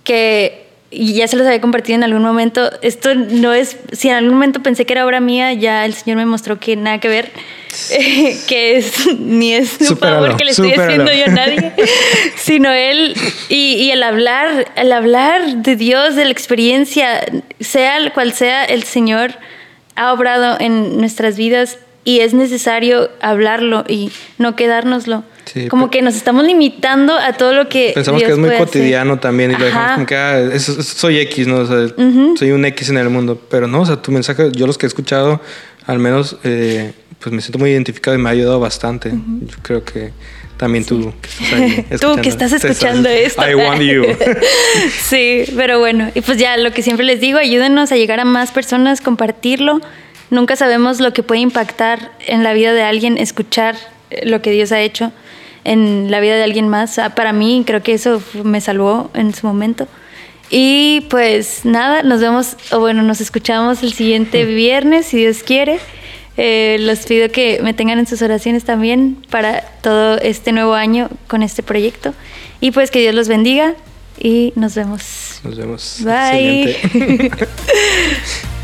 que y ya se los había compartido en algún momento, esto no es, si en algún momento pensé que era obra mía, ya el Señor me mostró que nada que ver, (laughs) que es, ni es un favor que le estoy haciendo yo a nadie, (laughs) sino Él y, y, el hablar, el hablar de Dios, de la experiencia, sea cual sea, el Señor ha obrado en nuestras vidas y es necesario hablarlo y no quedárnoslo como que nos estamos limitando a todo lo que. Pensamos que es muy cotidiano también y lo dejamos como que ah, soy X, ¿no? soy un X en el mundo. Pero no, o sea, tu mensaje, yo los que he escuchado, al menos, eh, pues me siento muy identificado y me ha ayudado bastante. Yo creo que también tú que estás (laughs) tú que estás escuchando esto. I want you. (laughs) sí, pero bueno, y pues ya lo que siempre les digo, ayúdenos a llegar a más personas, compartirlo. Nunca sabemos lo que puede impactar en la vida de alguien, escuchar lo que Dios ha hecho en la vida de alguien más. Ah, para mí creo que eso me salvó en su momento. Y pues nada, nos vemos, o bueno, nos escuchamos el siguiente (laughs) viernes, si Dios quiere. Eh, los pido que me tengan en sus oraciones también para todo este nuevo año con este proyecto. Y pues que Dios los bendiga y nos vemos. Nos vemos. Bye. (laughs)